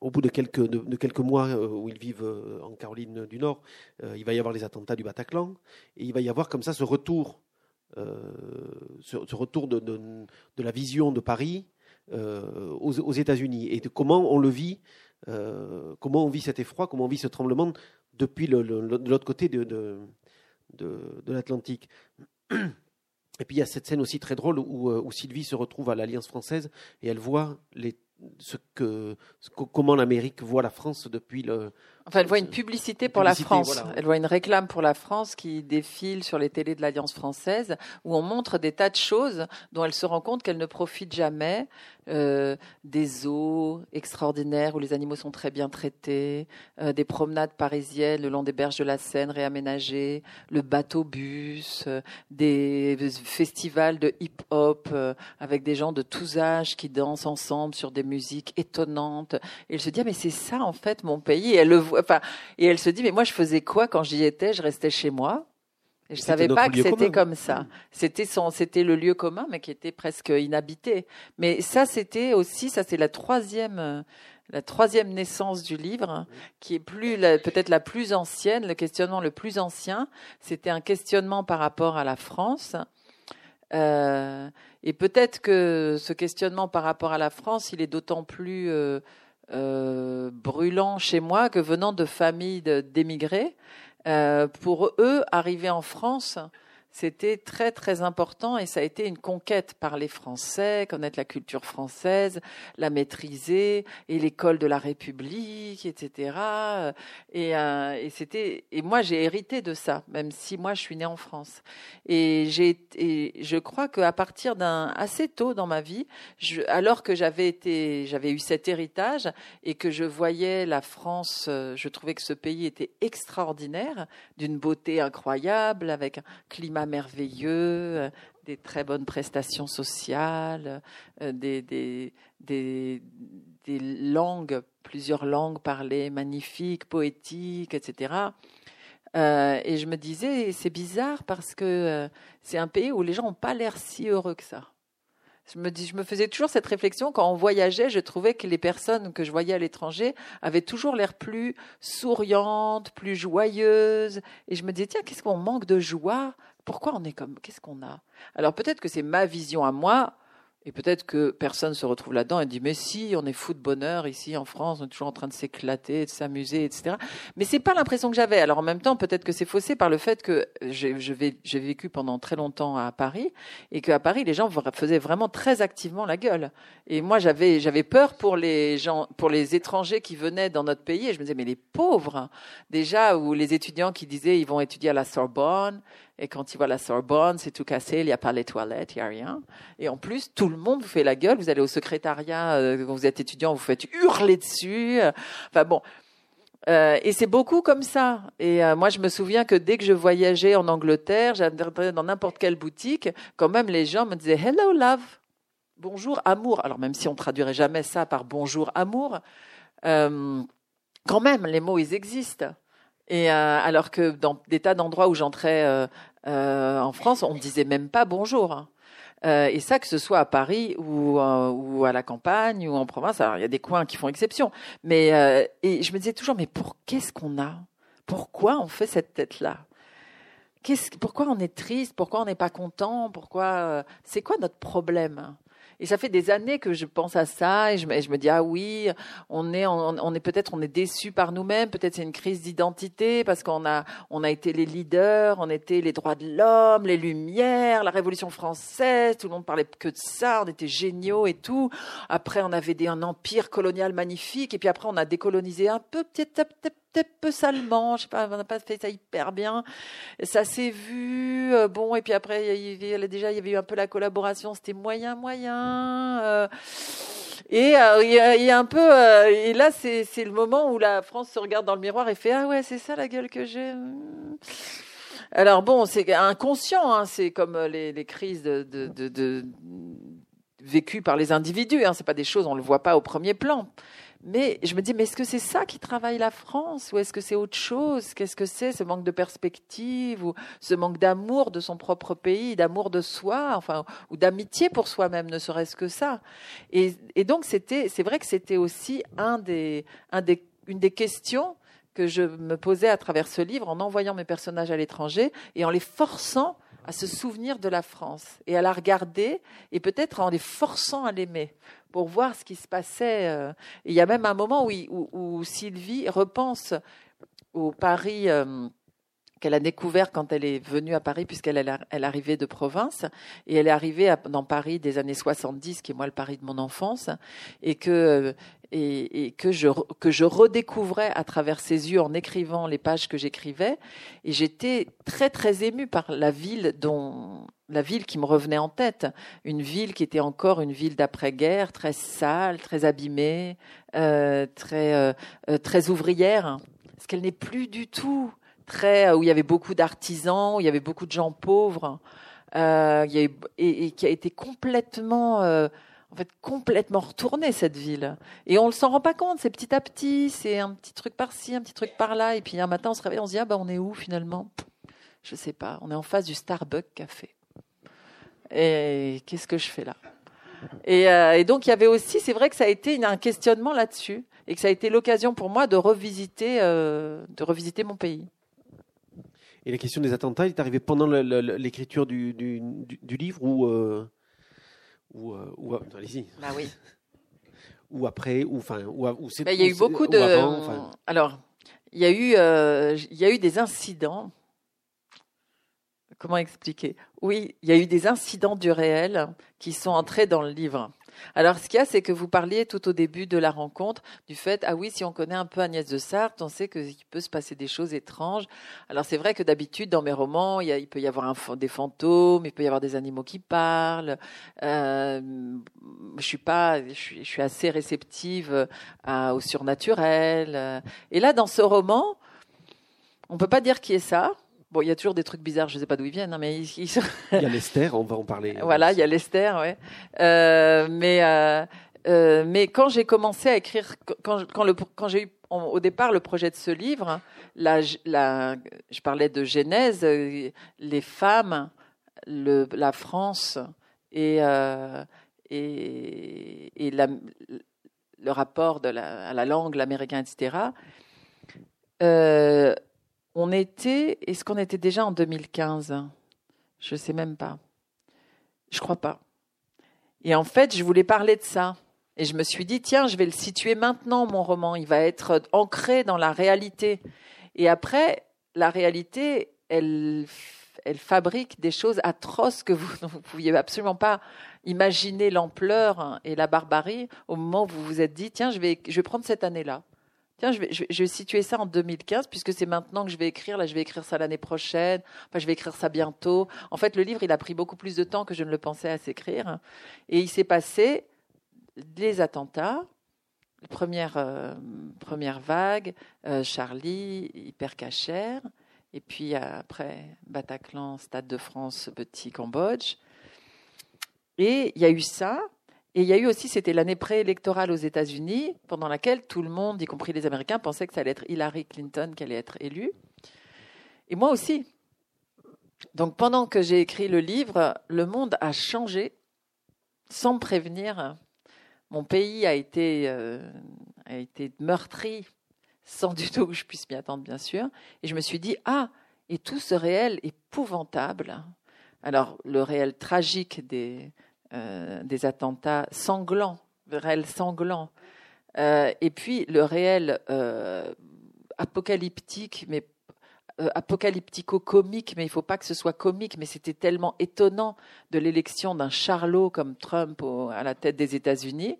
au bout de quelques, de, quelques mois où ils vivent en Caroline du Nord, il va y avoir les attentats du Bataclan et il va y avoir comme ça ce retour, ce, retour de, de, la vision de Paris euh, aux, États-Unis et de comment on le vit, euh, comment on vit cet effroi, comment on vit ce tremblement depuis le, de l'autre côté de, de, l'Atlantique. [clears throat] Et puis il y a cette scène aussi très drôle où, euh, où Sylvie se retrouve à l'Alliance française et elle voit les, ce que, comment l'Amérique voit la France depuis le. Enfin, elle voit une publicité pour la France. Elle voit une réclame pour la France qui défile sur les télés de l'Alliance française, où on montre des tas de choses dont elle se rend compte qu'elle ne profite jamais. Euh, des eaux extraordinaires où les animaux sont très bien traités, euh, des promenades parisiennes le long des berges de la Seine réaménagées, le bateau-bus, euh, des festivals de hip-hop avec des gens de tous âges qui dansent ensemble sur des musique étonnante. Et elle se dit, ah, mais c'est ça en fait mon pays. Et elle le voit, enfin, et elle se dit, mais moi je faisais quoi quand j'y étais? Je restais chez moi. Et je C'était savais pas que c'était commun. comme ça. C'était son, c'était le lieu commun, mais qui était presque inhabité. Mais ça, c'était aussi, ça c'est la troisième, la troisième naissance du livre, qui est plus la- peut-être la plus ancienne, le questionnement le plus ancien. C'était un questionnement par rapport à la France. Euh, et peut-être que ce questionnement par rapport à la France, il est d'autant plus euh, euh, brûlant chez moi que venant de familles d'émigrés, euh, pour eux, arriver en France, c'était très très important et ça a été une conquête par les Français, connaître la culture française, la maîtriser et l'école de la République, etc. Et, euh, et c'était et moi j'ai hérité de ça, même si moi je suis née en France. Et j'ai et je crois qu'à partir d'un assez tôt dans ma vie, je, alors que j'avais été j'avais eu cet héritage et que je voyais la France, euh, je trouvais que ce pays était extraordinaire, d'une beauté incroyable, avec un climat merveilleux, euh, des très bonnes prestations sociales, euh, des, langues, plusieurs langues parlées magnifiques, poétiques, etc. Euh, et je me disais, c'est bizarre parce que c'est un pays où les gens n'ont pas l'air si heureux que ça. Je me, dis, je me faisais toujours cette réflexion quand on voyageait, je trouvais que les personnes que je voyais à l'étranger avaient toujours l'air plus souriantes, plus joyeuses. Et je me disais, tiens, qu'est-ce qu'on manque de joie Pourquoi on est comme. Qu'est-ce qu'on a? Alors peut-être que c'est ma vision à moi. Et peut-être que personne se retrouve là-dedans et dit mais si on est fou de bonheur ici en France, on est toujours en train de s'éclater, de s'amuser, etc. Mais c'est pas l'impression que j'avais. Alors en même temps, peut-être que c'est faussé par le fait que j'ai vécu pendant très longtemps à Paris et qu'à Paris les gens faisaient vraiment très activement la gueule. Et moi j'avais j'avais peur pour les gens, pour les étrangers qui venaient dans notre pays et je me disais mais les pauvres déjà ou les étudiants qui disaient ils vont étudier à la Sorbonne et quand ils voient la Sorbonne c'est tout cassé, il n'y a pas les toilettes, il n'y a rien. Et en plus, tout le monde vous fait la gueule. Vous allez au secrétariat euh, quand vous êtes étudiant, vous faites hurler dessus. Euh, Enfin bon. Euh, et c'est beaucoup comme ça. Et euh, moi, je me souviens que dès que je voyageais en Angleterre, j'allais dans n'importe quelle boutique, quand même, les gens me disaient Hello, love. Bonjour, amour. Alors, même si on traduirait jamais ça par bonjour, amour, euh, quand même, les mots, ils existent. Et euh, alors que dans des tas d'endroits où j'entrais euh, euh, en France, on ne disait même pas bonjour. hein. Euh, et ça, que ce soit à Paris ou, euh, ou à la campagne ou en province, alors il y a des coins qui font exception. Mais euh, et je me disais toujours, mais pour qu'est-ce qu'on a? Pourquoi on fait cette tête-là? Qu'est-ce, Pourquoi on est triste? Pourquoi on n'est pas content? Pourquoi euh, C'est quoi notre problème? Et ça fait des années que je pense à ça et je me, dis ah oui on est on, est peut-être on est déçu par nous-mêmes. Peut-être c'est une crise d'identité parce qu'on a on a été les leaders on était les droits de l'homme les lumières la révolution française. Tout le monde parlait que de ça on était géniaux et tout. Après on avait des, un empire colonial magnifique et puis après on a décolonisé un peu petit petit peu salement, je sais pas, on n'a pas fait ça hyper bien. Ça s'est vu, euh, bon, et puis après, y avait, déjà, il y avait eu un peu la collaboration, c'était moyen, moyen. euh, et euh, il y a un peu, euh, et là, c'est le moment où la France se regarde dans le miroir et fait ah ouais, c'est ça la gueule que j'ai. Alors bon, c'est inconscient, hein, c'est comme euh, les, les crises de, de, de, de- vécues par les individus. Hein, c'est pas des choses, on le voit pas au premier plan. Mais je me dis, mais est-ce que c'est ça qui travaille la France ou est-ce que c'est autre chose? Qu'est-ce que c'est ce manque de perspective ou ce manque d'amour de son propre pays, d'amour de soi, enfin, ou d'amitié pour soi-même, ne serait-ce que ça? Et, donc c'était, c'est vrai que c'était aussi un des, une des questions que je me posais à travers ce livre en envoyant mes personnages à l'étranger et en les forçant à se souvenir de la France et à la regarder et peut-être en les forçant à l'aimer pour voir ce qui se passait. euh. Il y a même un moment où, Sylvie repense au Paris euh, qu'elle a découvert quand elle est venue à Paris, puisqu'elle elle, elle arrivait de province, et elle est arrivée dans Paris des années 70, qui est moi le Paris de mon enfance, et que, et, et que, je, que je redécouvrais à travers ses yeux en écrivant les pages que j'écrivais, et j'étais très très émue par la ville dont la ville qui me revenait en tête, une ville qui était encore une ville d'après-guerre, très sale, très abîmée, euh, très euh, euh, très ouvrière, ce qu'elle n'est plus du tout très où il y avait beaucoup d'artisans, où il y avait beaucoup de gens pauvres, euh, et, et qui a été complètement, euh, en fait complètement retournée cette ville. Et on ne s'en rend pas compte, c'est petit à petit, c'est un petit truc par-ci, un petit truc par-là. Et puis un matin, on se réveille, on se dit ah bah on est où finalement? Je sais pas. On est en face du Starbucks Café. Et qu'est-ce que je fais là? Et, euh, et, donc il y avait aussi, c'est vrai que ça a été un questionnement là-dessus et que ça a été l'occasion pour moi de revisiter, euh, de revisiter mon pays. Et la question des attentats, est arrivé pendant l'écriture du, livre ou euh, ou, euh, ou allez-y. Bah oui. [laughs] ou après, ou enfin, ou, ou c'est. Bah, il y a eu beaucoup de. Alors, il y a eu, euh, il y a eu des incidents. Comment expliquer? Oui, il y a eu des incidents du réel qui sont entrés dans le livre. Alors, ce qu'il y a, c'est que vous parliez tout au début de la rencontre du fait, ah oui, si on connaît un peu Agnès de Sarthe, on sait qu'il peut se passer des choses étranges. Alors, c'est vrai que d'habitude, dans mes romans, il, peut y avoir des fantômes, il peut y avoir des animaux qui parlent. Euh, je suis pas, je suis, assez réceptive au surnaturel. Et là, dans ce roman, on peut pas dire qui est ça. Bon, il y a toujours des trucs bizarres, je ne sais pas d'où ils viennent, hein, mais ils, il y a l'Esther, on va en parler. [laughs] Voilà, il y a l'Esther, ouais. Euh, mais euh, euh, mais quand j'ai commencé à écrire, quand quand, le, quand j'ai eu au départ le projet de ce livre, la, la, je parlais de Genèse, euh, les femmes, le, la France et euh, et, et la, le rapport de la, à la langue, l'américain, etc. Euh, on était, est-ce qu'on était déjà en 2015 Je ne sais même pas. Je crois pas. Et en fait, je voulais parler de ça. Et je me suis dit, tiens, je vais le situer maintenant, mon roman. Il va être ancré dans la réalité. Et après, la réalité, elle, elle fabrique des choses atroces que vous [laughs] ne pouviez absolument pas imaginer l'ampleur et la barbarie au moment où vous vous êtes dit, tiens, je vais, je vais prendre cette année-là je vais, situer ça en 2015, puisque c'est maintenant que je vais écrire. Là, je vais écrire ça l'année prochaine. Enfin, je vais écrire ça bientôt. En fait, le livre, il a pris beaucoup plus de temps que je ne le pensais à s'écrire. Et il s'est passé les attentats, première, euh, première vague, euh, Charlie, hyper cachère, et puis après Bataclan, Stade de France, Petit Cambodge. Et il y a eu ça, et il y a eu aussi, c'était l'année préélectorale aux États-Unis, pendant laquelle tout le monde, y compris les Américains, pensait que ça allait être Hillary Clinton qui allait être élue. Et moi aussi. Donc pendant que j'ai écrit le livre, le monde a changé sans me prévenir. Mon pays a été, euh, a été meurtri sans du tout que je puisse m'y attendre, bien sûr. Et je me suis dit, ah, et tout ce réel épouvantable. Alors, le réel tragique des, euh, des attentats sanglants, réel sanglant. Euh, et puis le réel euh, apocalyptique, mais apocalyptico-comique, mais il ne faut pas que ce soit comique, mais c'était tellement étonnant de l'élection d'un charlot comme Trump à la tête des États-Unis.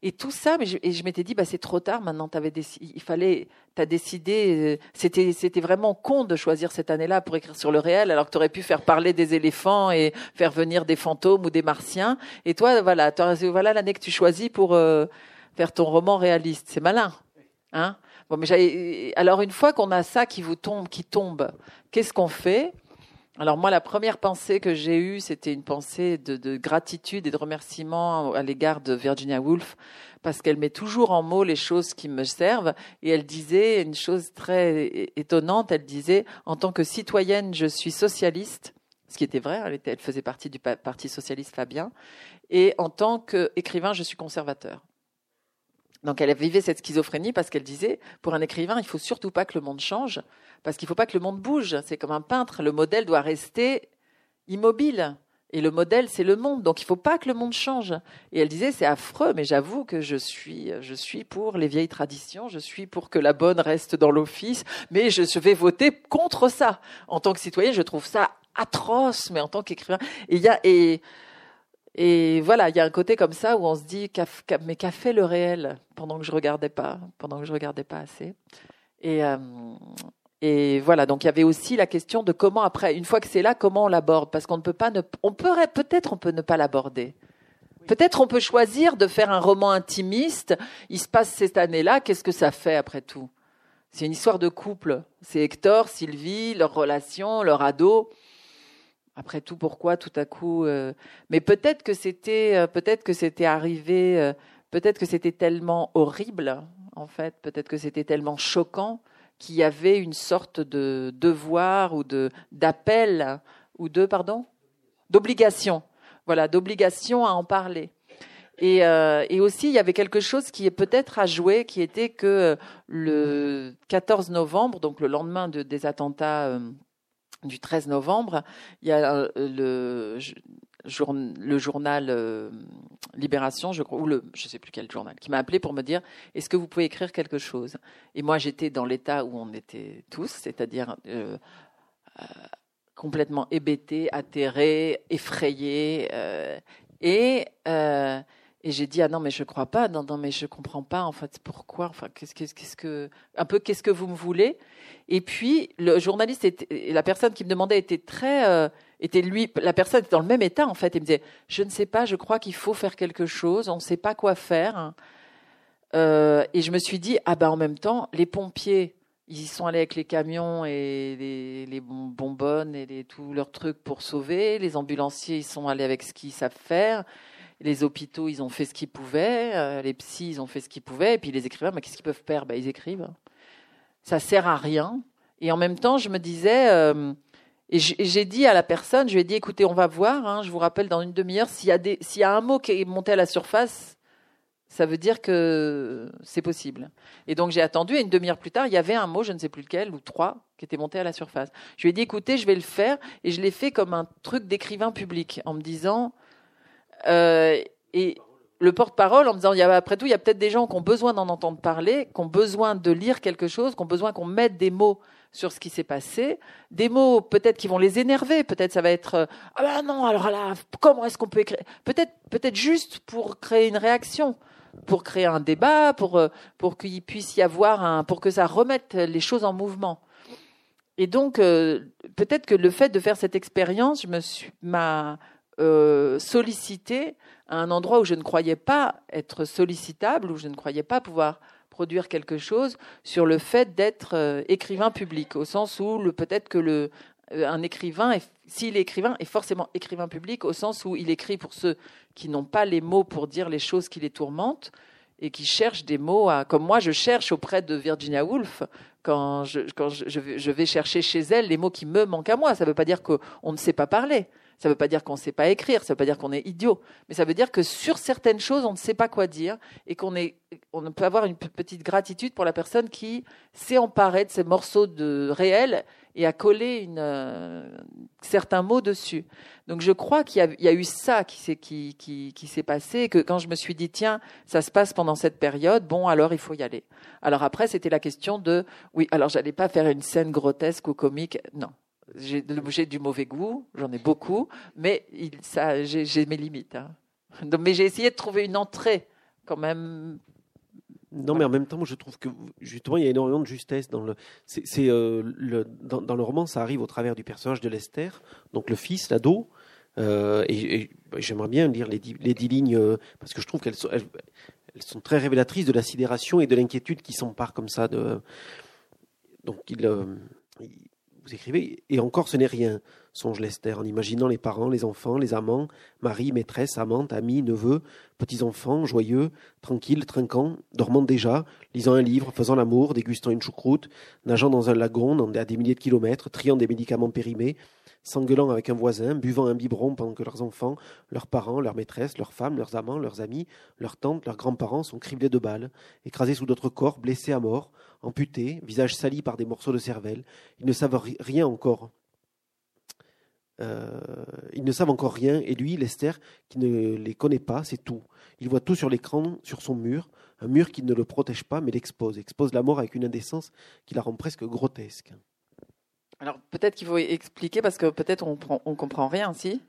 Et tout ça, mais je, et je m'étais dit, bah, c'est trop tard maintenant, avais il fallait, tu as décidé, euh, c'était, c'était vraiment con de choisir cette année-là pour écrire sur le réel, alors que tu aurais pu faire parler des éléphants et faire venir des fantômes ou des martiens. Et toi, voilà, voilà l'année que tu choisis pour euh, faire ton roman réaliste. C'est malin. Hein? Bon, mais alors une fois qu'on a ça qui vous tombe, qui tombe, qu'est-ce qu'on fait? Alors moi, la première pensée que j'ai eue, c'était une pensée de, gratitude et de remerciement à l'égard de Virginia Woolf, parce qu'elle met toujours en mots les choses qui me servent. Et elle disait une chose très étonnante, elle disait, en tant que citoyenne, je suis socialiste, ce qui était vrai, elle, était, elle faisait partie du Parti socialiste Fabien, et en tant qu'écrivain, je suis conservateur. Donc elle vivait cette schizophrénie parce qu'elle disait, pour un écrivain, il faut surtout pas que le monde change, parce qu'il faut pas que le monde bouge. C'est comme un peintre, le modèle doit rester immobile. Et le modèle, c'est le monde. Donc il faut pas que le monde change. Et elle disait, c'est affreux, mais j'avoue que je suis, je suis pour les vieilles traditions, je suis pour que la bonne reste dans l'office, mais je vais voter contre ça. En tant que citoyen, je trouve ça atroce, mais en tant qu'écrivain. Il y a, et, et voilà, il y a un côté comme ça où on se dit, mais qu'a fait le réel pendant que je regardais pas, pendant que je regardais pas assez. Et, euh, et voilà, donc il y avait aussi la question de comment après, une fois que c'est là, comment on l'aborde, parce qu'on ne peut pas, ne, on peut peut-être on peut ne pas l'aborder. Peut-être on peut choisir de faire un roman intimiste. Il se passe cette année-là, qu'est-ce que ça fait après tout? C'est une histoire de couple. C'est Hector, Sylvie, leur relation, leur ado. Après tout, pourquoi tout à coup Mais peut-être que c'était, peut-être que c'était arrivé, peut-être que c'était tellement horrible, en fait, peut-être que c'était tellement choquant qu'il y avait une sorte de devoir ou de d'appel ou de pardon? D'obligation, voilà, d'obligation à en parler. Et, euh, et, aussi, il y avait quelque chose qui est peut-être à jouer, qui était que euh, le 14 novembre, donc le lendemain de, des attentats euh, du 13 novembre, il y a le, le journal Libération, je crois, ou le, je sais plus quel journal, qui m'a appelé pour me dire est-ce que vous pouvez écrire quelque chose? Et moi, j'étais dans l'état où on était tous, c'est-à-dire complètement hébété, atterré, effrayé, et et j'ai dit ah non mais je crois pas. Non non mais je comprends pas en fait pourquoi enfin qu'est-ce qu'est-ce que un peu qu'est-ce que vous me voulez? Et puis le journaliste et la personne qui me demandait était très euh, était lui la personne était dans le même état en fait. Il me disait je ne sais pas je crois qu'il faut faire quelque chose on ne sait pas quoi faire. Euh, et je me suis dit ah ben en même temps les pompiers ils y sont allés avec les camions et les, les bonbonnes et les, tous leurs trucs pour sauver. Les ambulanciers ils sont allés avec ce qu'ils savent faire les hôpitaux, ils ont fait ce qu'ils pouvaient, euh, les psys, ils ont fait ce qu'ils pouvaient, et puis les écrivains, mais qu'est-ce qu'ils peuvent faire? Ben, Ils écrivent. Ça sert à rien. Et en même temps, je me disais, euh, et j'ai dit à la personne, je lui ai dit, écoutez, on va voir, hein, je vous rappelle dans une demi-heure, s'il y, y a un mot qui est monté à la surface, ça veut dire que c'est possible. Et donc j'ai attendu, et une demi-heure plus tard, il y avait un mot, je ne sais plus lequel, ou trois, qui était monté à la surface. Je lui ai dit, écoutez, je vais le faire, et je l'ai fait comme un truc d'écrivain public, en me disant, euh, et le porte-parole en me disant, après tout, il y a peut-être des gens qui ont besoin d'en entendre parler, qui ont besoin de lire quelque chose, qui ont besoin qu'on mette des mots sur ce qui s'est passé, des mots peut-être qui vont les énerver, peut-être ça va être euh, ah ben non alors là comment est-ce qu'on peut écrire? Peut-être peut-être juste pour créer une réaction, pour créer un débat, pour euh, pour qu'il puisse y avoir un pour que ça remette les choses en mouvement. Et donc peut-être que le fait de faire cette expérience, je me suis m'a euh, sollicité à un endroit où je ne croyais pas être sollicitable, où je ne croyais pas pouvoir produire quelque chose sur le fait d'être euh, écrivain public, au sens où peut-être que le, euh, un écrivain, s'il est écrivain, est forcément écrivain public, au sens où il écrit pour ceux qui n'ont pas les mots pour dire les choses qui les tourmentent et qui cherchent des mots, à, comme moi je cherche auprès de Virginia Woolf, quand, quand je, je vais chercher chez elle les mots qui me manquent à moi. Ça ne veut pas dire qu'on ne sait pas parler. Ça ne veut pas dire qu'on ne sait pas écrire, ça ne veut pas dire qu'on est idiot, mais ça veut dire que sur certaines choses, on ne sait pas quoi dire et qu'on est, on peut avoir une petite gratitude pour la personne qui s'est emparée de ces morceaux de réel et a collé une, euh, certains mots dessus. Donc je crois qu'il y, a eu ça qui s'est qui, qui, qui passé et que quand je me suis dit tiens ça se passe pendant cette période bon alors il faut y aller. Alors après c'était la question de oui alors j'allais pas faire une scène grotesque ou comique non j'ai du mauvais goût, j'en ai beaucoup, mais j'ai mes limites. Hein. mais j'ai essayé de trouver une entrée quand même. Non, mais en même temps, je trouve que justement, il y a énormément de justesse dans le. C'est euh, dans, le roman, ça arrive au travers du personnage de Lester, donc le fils, l'ado. Euh, et, j'aimerais bien lire les dix, lignes euh, parce que je trouve qu'elles sont, sont très révélatrices de la sidération et de l'inquiétude qui s'empare comme ça de. Donc il, écrivez, et encore ce n'est rien, songe Lester, en imaginant les parents, les enfants, les amants, mari, maîtresse, amante, amis, neveux, petits-enfants, joyeux, tranquilles, trinquants, dormant déjà, lisant un livre, faisant l'amour, dégustant une choucroute, nageant dans un lagon à des milliers de kilomètres, triant des médicaments périmés, s'engueulant avec un voisin, buvant un biberon pendant que leurs enfants, leurs parents, leurs maîtresses, leurs femmes, leurs amants, leurs amis, leurs tantes, leurs grands-parents sont criblés de balles, écrasés sous d'autres corps, blessés à mort, amputés, visage sali par des morceaux de cervelle. Ils ne savent rien encore. Euh, ils ne savent encore rien, et lui, Lester, qui ne les connaît pas, c'est tout. Il voit tout sur l'écran, sur son mur, un mur qui ne le protège pas, mais l'expose, expose la mort avec une indécence qui la rend presque grotesque. Alors peut-être qu'il faut expliquer parce que peut-être on ne comprend rien, si?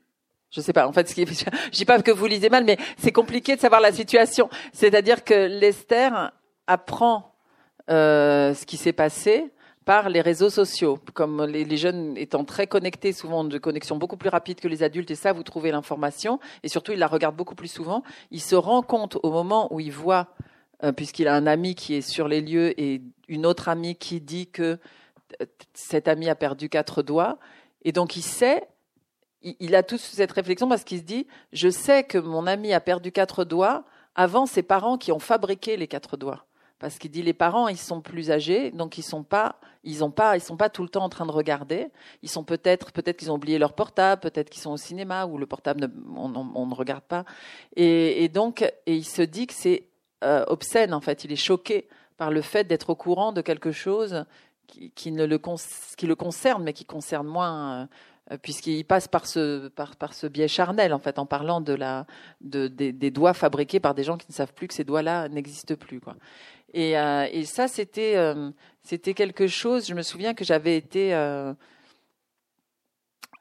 Je sais pas. En fait, ce qui, [laughs] dis pas que vous lisez mal, mais c'est compliqué de savoir la situation. C'est-à-dire que Lester apprend euh, ce qui s'est passé par les réseaux sociaux. Comme les, jeunes étant très connectés, souvent de connexion beaucoup plus rapide que les adultes, et ça, vous trouvez l'information, et surtout, il la regarde beaucoup plus souvent, il se rend compte au moment où il voit, euh, puisqu'il a un ami qui est sur les lieux et une autre amie qui dit que cet ami a perdu quatre doigts, et donc il sait il, a toute cette réflexion parce qu'il se dit, je sais que mon ami a perdu quatre doigts avant ses parents qui ont fabriqué les quatre doigts. Parce qu'il dit les parents, ils sont plus âgés, donc ils sont pas, ils ont pas, ils sont pas tout le temps en train de regarder. Ils sont peut-être, peut-être qu'ils ont oublié leur portable, peut-être qu'ils sont au cinéma où le portable, on, ne regarde pas. Et, donc, et il se dit que c'est euh, obscène en fait. Il est choqué par le fait d'être au courant de quelque chose qui, ne le, qui le concerne, mais qui concerne moins. Euh, puisqu'il passe par ce, par, par, ce biais charnel, en fait, en parlant de la, de, des, des, doigts fabriqués par des gens qui ne savent plus que ces doigts-là n'existent plus. Quoi. Et, euh, et ça, c'était, euh, c'était quelque chose, je me souviens que j'avais été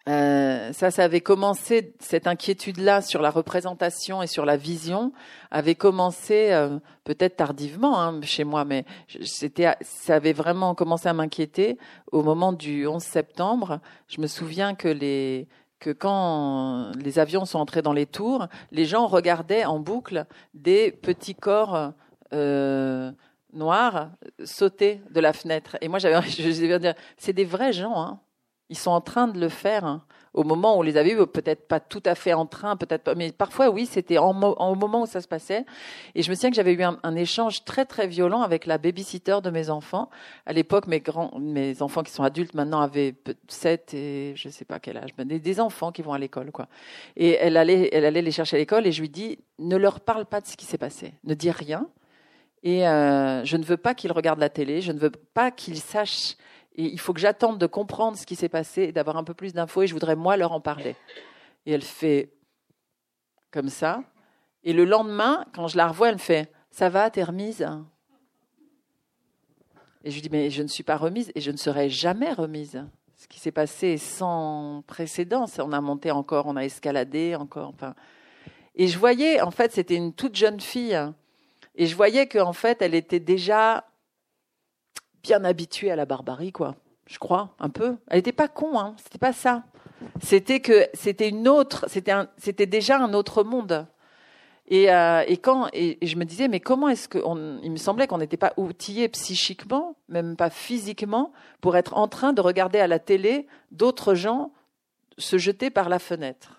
euh, ça, ça avait commencé, cette inquiétude-là sur la représentation et sur la vision avait commencé euh, peut-être tardivement hein, chez moi, mais c'était, ça avait vraiment commencé à m'inquiéter au moment du 11 septembre. Je me souviens que les que quand les avions sont entrés dans les tours, les gens regardaient en boucle des petits corps euh, noirs sauter de la fenêtre. Et moi, j'avais, [laughs] je devais dire, c'est des vrais gens. Hein. Ils sont en train de le faire hein. au moment où on les avait vus, peut-être pas tout à fait en train, peut-être pas, mais parfois oui, c'était au moment où ça se passait. Et je me souviens que j'avais eu un, échange très très violent avec la babysitter de mes enfants. À l'époque, mes grands, mes enfants qui sont adultes maintenant avaient 7 et je sais pas quel âge, des, des enfants qui vont à l'école quoi. Et elle allait, elle allait les chercher à l'école et je lui dis ne leur parle pas de ce qui s'est passé, ne dis rien. Et euh, je ne veux pas qu'ils regardent la télé, je ne veux pas qu'ils sachent et il faut que j'attende de comprendre ce qui s'est passé et d'avoir un peu plus d'infos et je voudrais moi leur en parler. Et elle fait comme ça. Et le lendemain, quand je la revois, elle me fait Ça va, t'es remise? Et je lui dis Mais je ne suis pas remise et je ne serai jamais remise. Ce qui s'est passé est sans précédent. On a monté encore, on a escaladé encore. Et je voyais, en fait, c'était une toute jeune fille. Et je voyais qu'en fait, elle était déjà bien habituée à la barbarie, quoi. Je crois, un peu. Elle n'était pas con, hein. C'était pas ça. C'était que c'était une autre, c'était c'était déjà un autre monde. Et, euh, et quand et, je me disais mais comment est-ce que il me semblait qu'on n'était pas outillé psychiquement, même pas physiquement, pour être en train de regarder à la télé d'autres gens se jeter par la fenêtre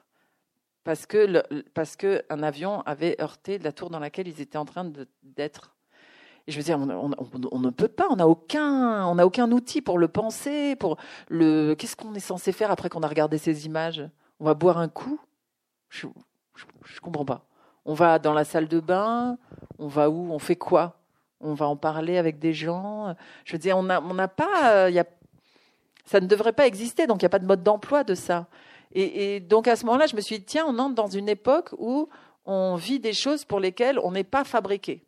parce que parce que un avion avait heurté la tour dans laquelle ils étaient en train d'être. Et je veux dire, on, ne peut pas, on n'a aucun, on aucun outil pour le penser, pour le. Qu'est-ce qu'on est censé faire après qu'on a regardé ces images? On va boire un coup? Je ne comprends pas. On va dans la salle de bain, on va où? On fait quoi? On va en parler avec des gens? Je veux dire, on n'a pas, euh, y a, ça ne devrait pas exister, donc il n'y a pas de mode d'emploi de ça. Et, et donc à ce moment-là, je me suis dit, tiens, on entre dans une époque où on vit des choses pour lesquelles on n'est pas fabriqué.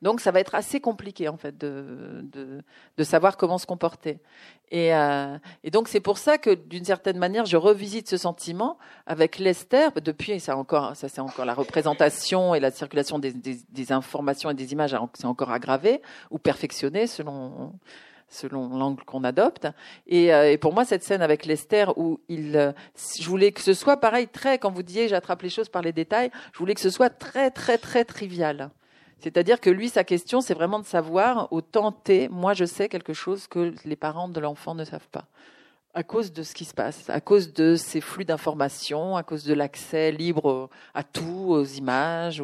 Donc ça va être assez compliqué en fait de, de, de savoir comment se comporter. Et, euh, et donc c'est pour ça que d'une certaine manière je revisite ce sentiment avec Lester. Depuis ça encore ça c'est encore la représentation et la circulation des, des, des informations et des images c'est encore aggravé ou perfectionné selon selon l'angle qu'on adopte. Et, euh, et, pour moi, cette scène avec Lester où il, euh, je voulais que ce soit pareil, très, quand vous disiez j'attrape les choses par les détails, je voulais que ce soit très, très, très trivial. C'est-à-dire que lui, sa question, c'est vraiment de savoir, au temps T, moi je sais quelque chose que les parents de l'enfant ne savent pas. À cause de ce qui se passe, à cause de ces flux d'informations, à cause de l'accès libre à tout, aux images,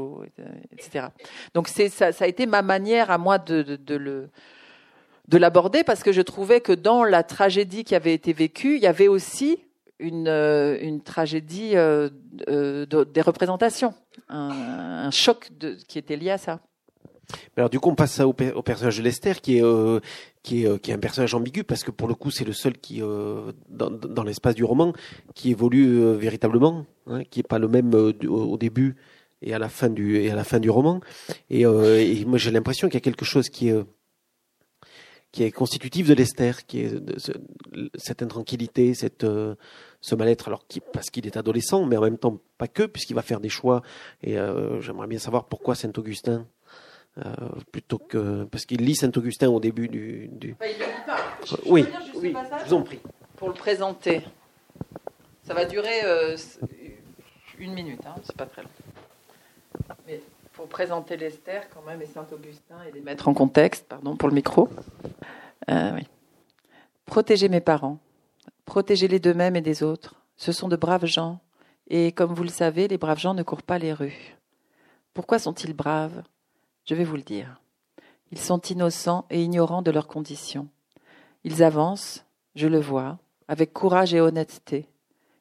etc. Donc ça, ça a été ma manière à moi de, de, de le de l'aborder parce que je trouvais que dans la tragédie qui avait été vécue, il y avait aussi une, euh, une tragédie euh, euh, des représentations, un, choc qui était lié à ça. Alors du coup, on passe au, au personnage de Lester, qui est qui est qui est un personnage ambigu parce que pour le coup, c'est le seul qui dans, dans l'espace du roman qui évolue véritablement, hein, qui est pas le même au, début et à la fin du et à la fin du roman. Et, et moi, j'ai l'impression qu'il y a quelque chose qui qui est constitutif de Lester, qui est de, cette intranquillité, cette, euh, ce mal-être, alors qui, parce qu'il est adolescent, mais en même temps pas que, puisqu'il va faire des choix. Et euh, j'aimerais bien savoir pourquoi Saint-Augustin, euh, plutôt que parce qu'il lit Saint-Augustin au début du. du... il lit pas. Je, oui, oui je vous en prie. Pour le présenter, ça va durer une minute, hein, c'est pas très long. Pour présenter Lester quand même et Saint-Augustin et les mettre en contexte, pardon pour le micro. Euh. Protéger mes parents, protéger les d'eux-mêmes et des autres, Ce sont de braves gens. Et comme vous le savez, les braves gens ne courent pas les rues. Pourquoi sont-ils braves? Je vais vous le dire. Ils sont innocents et ignorants de leurs conditions. Ils avancent, je le vois, avec courage et honnêteté.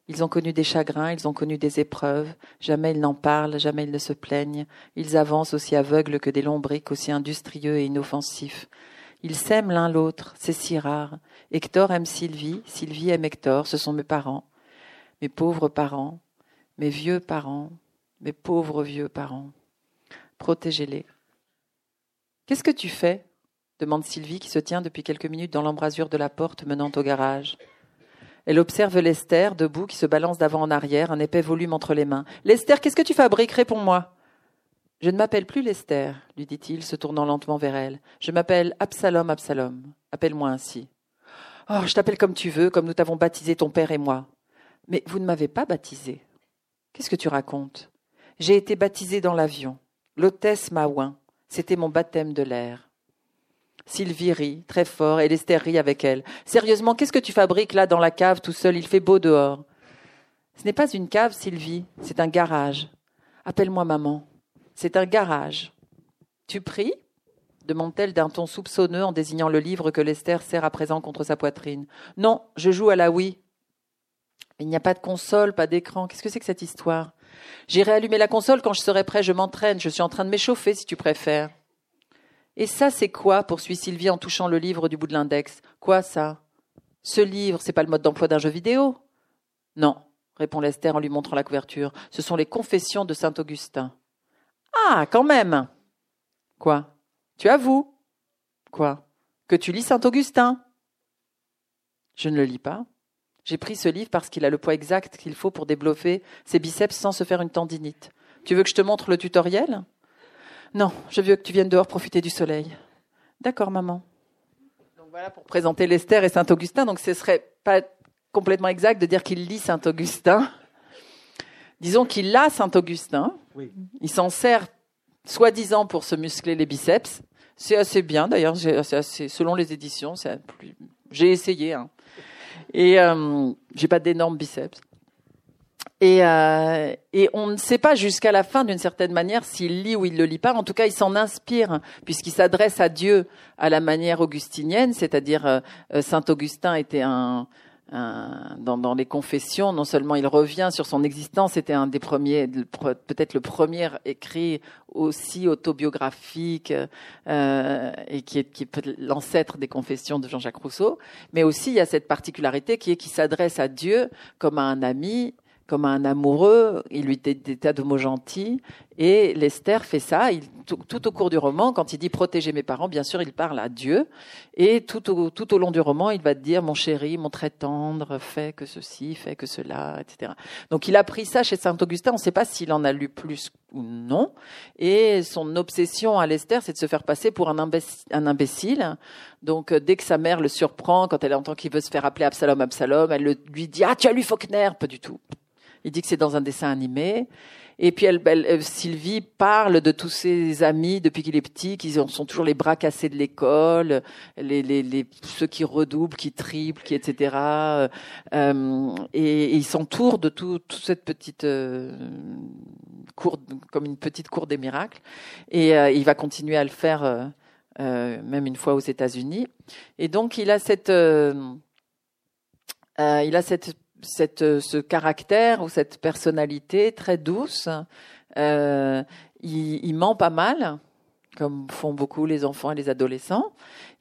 Ils ont connu des chagrins, ils ont connu des épreuves, jamais ils n'en parlent, jamais ils ne se plaignent, ils avancent aussi aveugles que des lombriques, aussi industrieux et inoffensifs. Ils s'aiment l'un l'autre, c'est si rare. Hector aime Sylvie, Sylvie aime Hector, ce sont mes parents, mes pauvres parents, mes vieux parents, mes pauvres vieux parents. Protégez-les. Qu'est-ce que tu fais? demande Sylvie qui se tient depuis quelques minutes dans l'embrasure de la porte menant au garage. Elle observe Lester, debout, qui se balance d'avant en arrière, un épais volume entre les mains. Lester, qu'est-ce que tu fabriques? Réponds-moi. Je ne m'appelle plus Lester, lui dit-il, se tournant lentement vers elle. Je m'appelle Absalom Absalom. Appelle-moi ainsi. Oh, je t'appelle comme tu veux, comme nous t'avons baptisé ton père et moi. Mais vous ne m'avez pas baptisé. Qu'est-ce que tu racontes? J'ai été baptisé dans l'avion. L'hôtesse m'a oint. C'était mon baptême de l'air. Sylvie rit, très fort, et Lester rit avec elle. Sérieusement, qu'est-ce que tu fabriques là dans la cave tout seul? Il fait beau dehors. Ce n'est pas une cave, Sylvie, c'est un garage. Appelle-moi maman. C'est un garage. Tu pries? demande-t-elle d'un ton soupçonneux en désignant le livre que Lester serre à présent contre sa poitrine. Non, je joue à la Wii. Il n'y a pas de console, pas d'écran. Qu'est-ce que c'est que cette histoire? J'irai allumer la console quand je serai prêt, je m'entraîne, je suis en train de m'échauffer si tu préfères. Et ça, c'est quoi poursuit Sylvie en touchant le livre du bout de l'index. Quoi ça? Ce livre, c'est pas le mode d'emploi d'un jeu vidéo? Non, répond Lester en lui montrant la couverture. Ce sont les confessions de saint Augustin. Ah, quand même Quoi? Tu avoues Quoi? Que tu lis saint Augustin? Je ne le lis pas. J'ai pris ce livre parce qu'il a le poids exact qu'il faut pour développer ses biceps sans se faire une tendinite. Tu veux que je te montre le tutoriel? Non, je veux que tu viennes dehors profiter du soleil. D'accord, maman. Donc voilà pour présenter Lester et Saint-Augustin. Donc ce serait pas complètement exact de dire qu'il lit Saint-Augustin. Disons qu'il a Saint-Augustin. Il s'en sert soi-disant pour se muscler les biceps. C'est assez bien d'ailleurs, selon les éditions. J'ai essayé. Hein. Et euh, j'ai pas d'énormes biceps. Euh, et, on ne sait pas jusqu'à la fin, d'une certaine manière, s'il lit ou il ne le lit pas. En tout cas, il s'en inspire, puisqu'il s'adresse à Dieu à la manière augustinienne, c'est-à-dire euh, euh, Saint Augustin était un, dans, les confessions, non seulement il revient sur son existence, c'était un des premiers, peut-être le premier écrit aussi autobiographique et qui est, qui est l'ancêtre des confessions de Jean-Jacques Rousseau, mais aussi il y a cette particularité qui est qu'il s'adresse à Dieu comme à un ami comme un amoureux, il lui dit des tas de mots gentils, et Lester fait ça. Tout, au cours du roman, quand il dit protéger mes parents, bien sûr, il parle à Dieu, et tout au, tout au long du roman, il va dire mon chéri, mon très tendre, fais que ceci, fais que cela, etc. Donc il a pris ça chez Saint Augustin. On ne sait pas s'il en a lu plus ou non, et son obsession à Lester, c'est de se faire passer pour un imbécile. Un imbécile. Donc euh, dès que sa mère le surprend, quand elle entend qu'il veut se faire appeler Absalom, Absalom, elle lui dit ah tu as lu Faulkner, pas du tout. Il dit que c'est dans un dessin animé. Et puis euh, Sylvie parle de tous ses amis depuis qu'il est petit, qui sont toujours les bras cassés de l'école, les, ceux qui redoublent, qui triplent, etc. Euh, et, et, il s'entoure de tout, toute cette petite euh, cour, comme une petite cour des miracles. Et euh, il va continuer à le faire, euh, même une fois aux États-Unis. Et donc il a cette il a cette cette, euh, ce caractère ou cette personnalité très douce. Euh, il, ment pas mal, comme font beaucoup les enfants et les adolescents,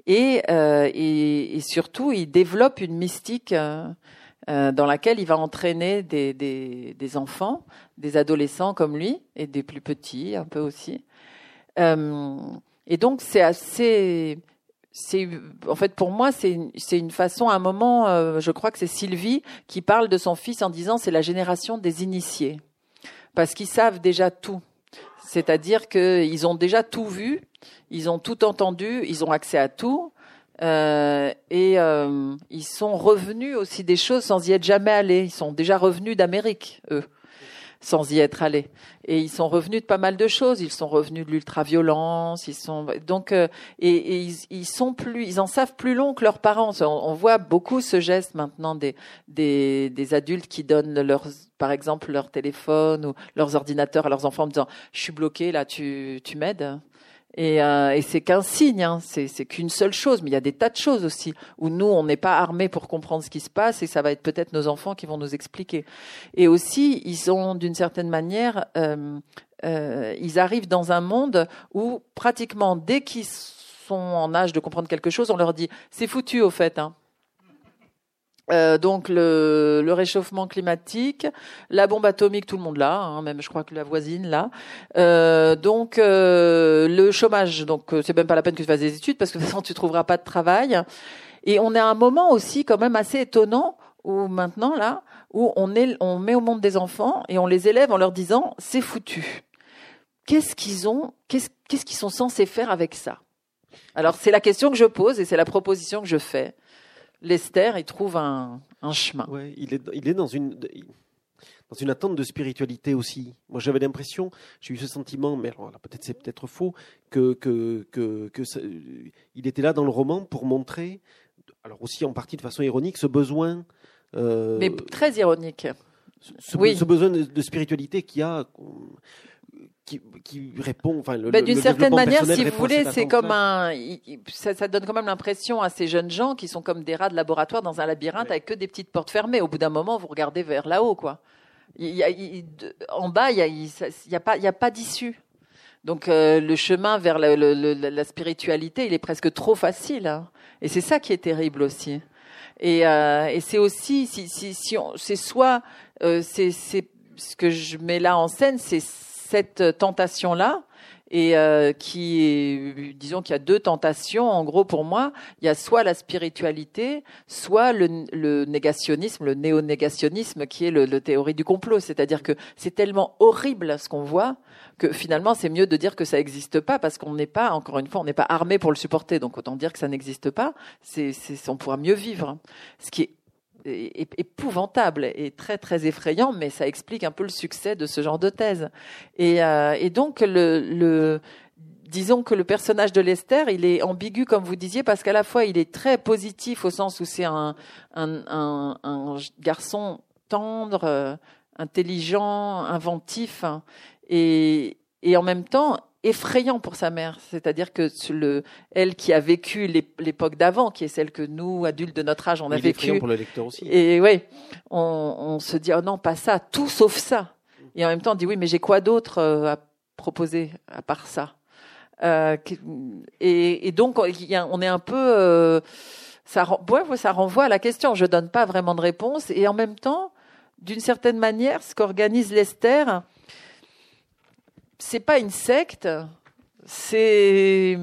et, euh, et, surtout il développe une mystique dans laquelle il va entraîner des, des, enfants, des adolescents comme lui, et des plus petits un peu aussi. Et donc c'est assez c'est en fait pour moi c'est c'est une façon à un moment euh, je crois que c'est Sylvie qui parle de son fils en disant c'est la génération des initiés. Parce qu'ils savent déjà tout. C'est-à-dire qu'ils ont déjà tout vu ils ont tout entendu ils ont accès à tout euh, et euh, ils sont revenus aussi des choses sans y être jamais allés. Ils sont déjà revenus d'Amérique eux sans y être allés. Et ils sont revenus de pas mal de choses. Ils sont revenus de l'ultraviolence. Ils sont donc et, et ils, sont plus, ils en savent plus long que leurs parents. On, on voit beaucoup ce geste maintenant des, des des adultes qui donnent leurs par exemple leur téléphone ou leurs ordinateurs à leurs enfants en disant je suis bloqué là tu tu m'aides et, euh, et c'est qu'un signe, hein. c'est qu'une seule chose, mais il y a des tas de choses aussi où nous, on n'est pas armés pour comprendre ce qui se passe et ça va être peut-être nos enfants qui vont nous expliquer. Et aussi, ils ont d'une certaine manière, euh, euh, ils arrivent dans un monde où pratiquement dès qu'ils sont en âge de comprendre quelque chose, on leur dit c'est foutu au fait. Hein. Euh, donc le, le, réchauffement climatique, la bombe atomique, tout le monde là, hein, même je crois que la voisine là. Euh, donc euh, le chômage, donc euh, c'est même pas la peine que tu fasses des études parce que de toute façon tu trouveras pas de travail. Et on est à un moment aussi quand même assez étonnant où maintenant là, où on est, on met au monde des enfants et on les élève en leur disant c'est foutu. Qu'est-ce qu'ils ont, qu'est-ce qu'ils sont censés faire avec ça? Alors c'est la question que je pose et c'est la proposition que je fais. Lester, il trouve un, un chemin. Ouais, il est, il est dans une dans une attente de spiritualité aussi. Moi, j'avais l'impression, j'ai eu ce sentiment, mais alors peut-être c'est peut-être faux, que que que, que ça, il était là dans le roman pour montrer, alors aussi en partie de façon ironique, ce besoin. Euh, mais très ironique. Ce, oui. ce besoin de, de spiritualité qu'il y a qui, qui, répond. Enfin, le, bah, d'une certaine manière, si vous voulez, c'est comme un. Ça, ça, donne quand même l'impression à ces jeunes gens qui sont comme des rats de laboratoire dans un labyrinthe avec que des petites portes fermées. Au bout d'un moment, vous regardez vers là-haut, quoi. Il y a, il, en bas, il y a, il y a pas, il y a pas d'issue. Donc euh, le chemin vers la, la, la, spiritualité, il est presque trop facile. Hein. Et c'est ça qui est terrible aussi. Et, euh, et c'est aussi, si, si, si c'est soit, euh, c'est ce que je mets là en scène, c'est cette tentation-là, et euh, qui est, disons qu'il y a deux tentations, en gros pour moi, il y a soit la spiritualité, soit le, négationnisme, le néo-négationnisme, qui est le, le théorie du complot. C'est-à-dire que c'est tellement horrible ce qu'on voit que finalement c'est mieux de dire que ça n'existe pas parce qu'on n'est pas, encore une fois, on n'est pas armé pour le supporter. Donc autant dire que ça n'existe pas. C'est, on pourra mieux vivre. Ce qui est épouvantable et très très effrayant, mais ça explique un peu le succès de ce genre de thèse. Et, euh, et donc le, le disons que le personnage de Lester, il est ambigu comme vous disiez parce qu'à la fois il est très positif au sens où c'est un, un, un, un, garçon tendre, euh, intelligent, inventif, hein, et, et en même temps effrayant pour sa mère. C'est-à-dire que le, elle qui a vécu l'époque d'avant, qui est celle que nous, adultes de notre âge, on a Il vécu. pour le lecteur aussi. Et oui, on, on, se dit, oh non, pas ça, tout sauf ça. Et en même temps, on dit, oui, mais j'ai quoi d'autre à proposer à part ça? Euh, et, et, donc, on est un peu... Euh, ça, ouais, ça renvoie à la question. Je donne pas vraiment de réponse. Et en même temps, d'une certaine manière, ce qu'organise Lester, c'est pas une secte, c'est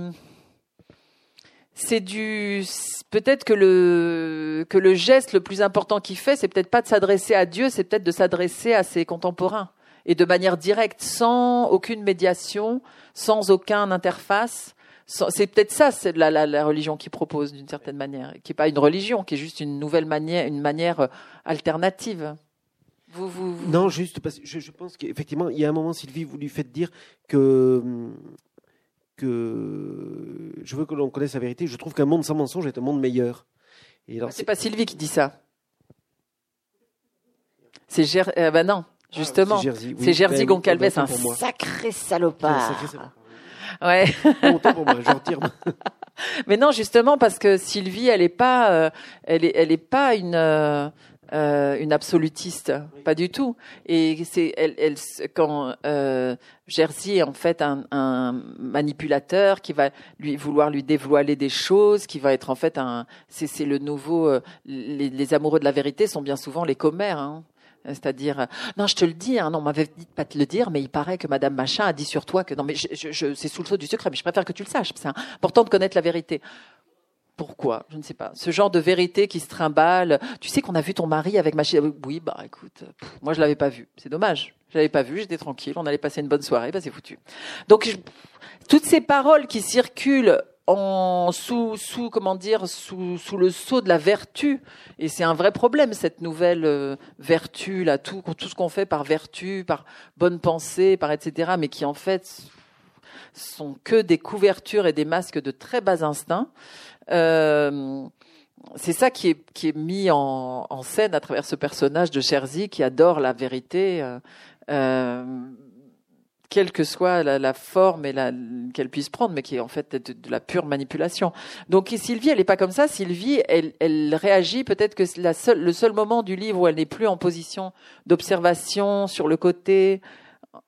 c'est du peut-être que le que le geste le plus important qu'il fait, c'est peut-être pas de s'adresser à Dieu, c'est peut-être de s'adresser à ses contemporains et de manière directe, sans aucune médiation, sans aucun interface. C'est peut-être ça, c'est la, religion qui propose d'une certaine manière, qui est pas une religion, qui est juste une nouvelle manière, une manière alternative. Vous, vous, vous... Non, juste parce que je, je pense qu'effectivement, il y a un moment, Sylvie, vous lui faites dire que que je veux que l'on connaisse la vérité. Je trouve qu'un monde sans mensonge est un monde meilleur. Et alors, c'est pas Sylvie qui dit ça. C'est Ger... Euh, bah non, justement. Ah, c'est Jerzy. Jerzy Goncalves, un sacré salopard. Un sacré salopard. Ouais. pour moi, je retire. [laughs] Mais non, justement parce que Sylvie, elle est pas, euh, elle est, elle est pas une. Euh, euh, une absolutiste, pas du tout. Et c'est elle, elle, quand euh, Jerzy est en fait un, un, manipulateur qui va lui vouloir lui dévoiler des choses, qui va être en fait un, c'est le nouveau. Euh, les, les, amoureux de la vérité sont bien souvent les commères. Hein. C'est-à-dire, non, je te le dis, hein, non, on m'avait dit de pas te le dire, mais il paraît que Madame Machin a dit sur toi que non, mais je, je, je, c'est sous le sceau du secret, mais je préfère que tu le saches. C'est important de connaître la vérité. Pourquoi Je ne sais pas. Ce genre de vérité qui se trimballe. Tu sais qu'on a vu ton mari avec ma chérie. Oui, bah écoute, moi je l'avais pas vu. C'est dommage. Je l'avais pas vu. J'étais tranquille. On allait passer une bonne soirée. Bah c'est foutu. Donc toutes ces paroles qui circulent en sous, sous comment dire sous, sous le sceau de la vertu et c'est un vrai problème cette nouvelle euh, vertu là tout tout ce qu'on fait par vertu par bonne pensée par etc mais qui en fait sont que des couvertures et des masques de très bas instincts euh, c'est ça qui est, qui est mis en, en, scène à travers ce personnage de Cherzy qui adore la vérité euh, euh quelle que soit la, la forme et la, qu'elle puisse prendre, mais qui est en fait de, la pure manipulation. Donc Sylvie, elle n'est pas comme ça. Sylvie, elle, elle réagit peut-être que la seule, le seul moment du livre où elle n'est plus en position d'observation sur le côté,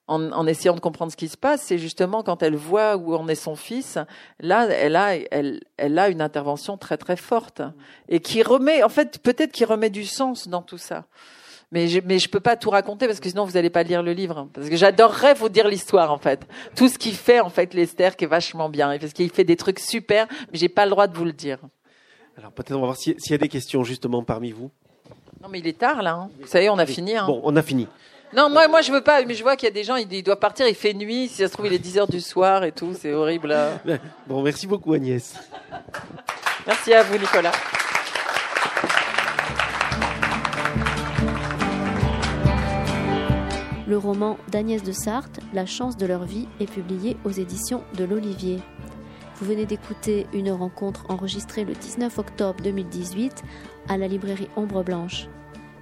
en, en, essayant de comprendre ce qui se passe, c'est justement quand elle voit où en est son fils. Là, elle a, elle, elle a une intervention très très forte et qui remet, en fait, peut-être qui remet du sens dans tout ça mais je, mais je peux pas tout raconter parce que sinon vous allez pas lire le livre. Parce que j'adorerais vous dire l'histoire en fait, tout ce qu'il fait en fait Lester qui est vachement bien, parce qu'il fait des trucs super, mais j'ai pas le droit de vous le dire. Alors peut-être on va voir s'il y a des questions justement parmi vous. Non mais il est tard là. Hein. Y est, on a fini. Hein. Bon, on a fini. Non, moi, moi, je veux pas, mais je vois qu'il y a des gens, ils, doivent partir, il fait nuit, si ça se trouve, il est 10 heures du soir et tout, c'est horrible. Bon, merci beaucoup, Agnès. Merci à vous, Nicolas. Le roman d'Agnès de Sarthe, La chance de leur vie, est publié aux éditions de l'Olivier. Vous venez d'écouter une rencontre enregistrée le 19 octobre 2018 à la librairie Ombre Blanche.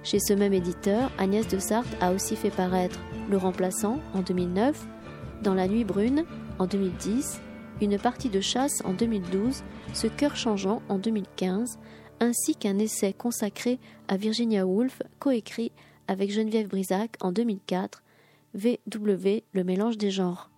Chez ce même éditeur, Agnès de Sarthe a aussi fait paraître Le Remplaçant en 2009, Dans la nuit brune en 2010, Une partie de chasse en 2012, Ce cœur changeant en 2015, ainsi qu'un essai consacré à Virginia Woolf, coécrit avec Geneviève Brisac en 2004, VW, le mélange des genres.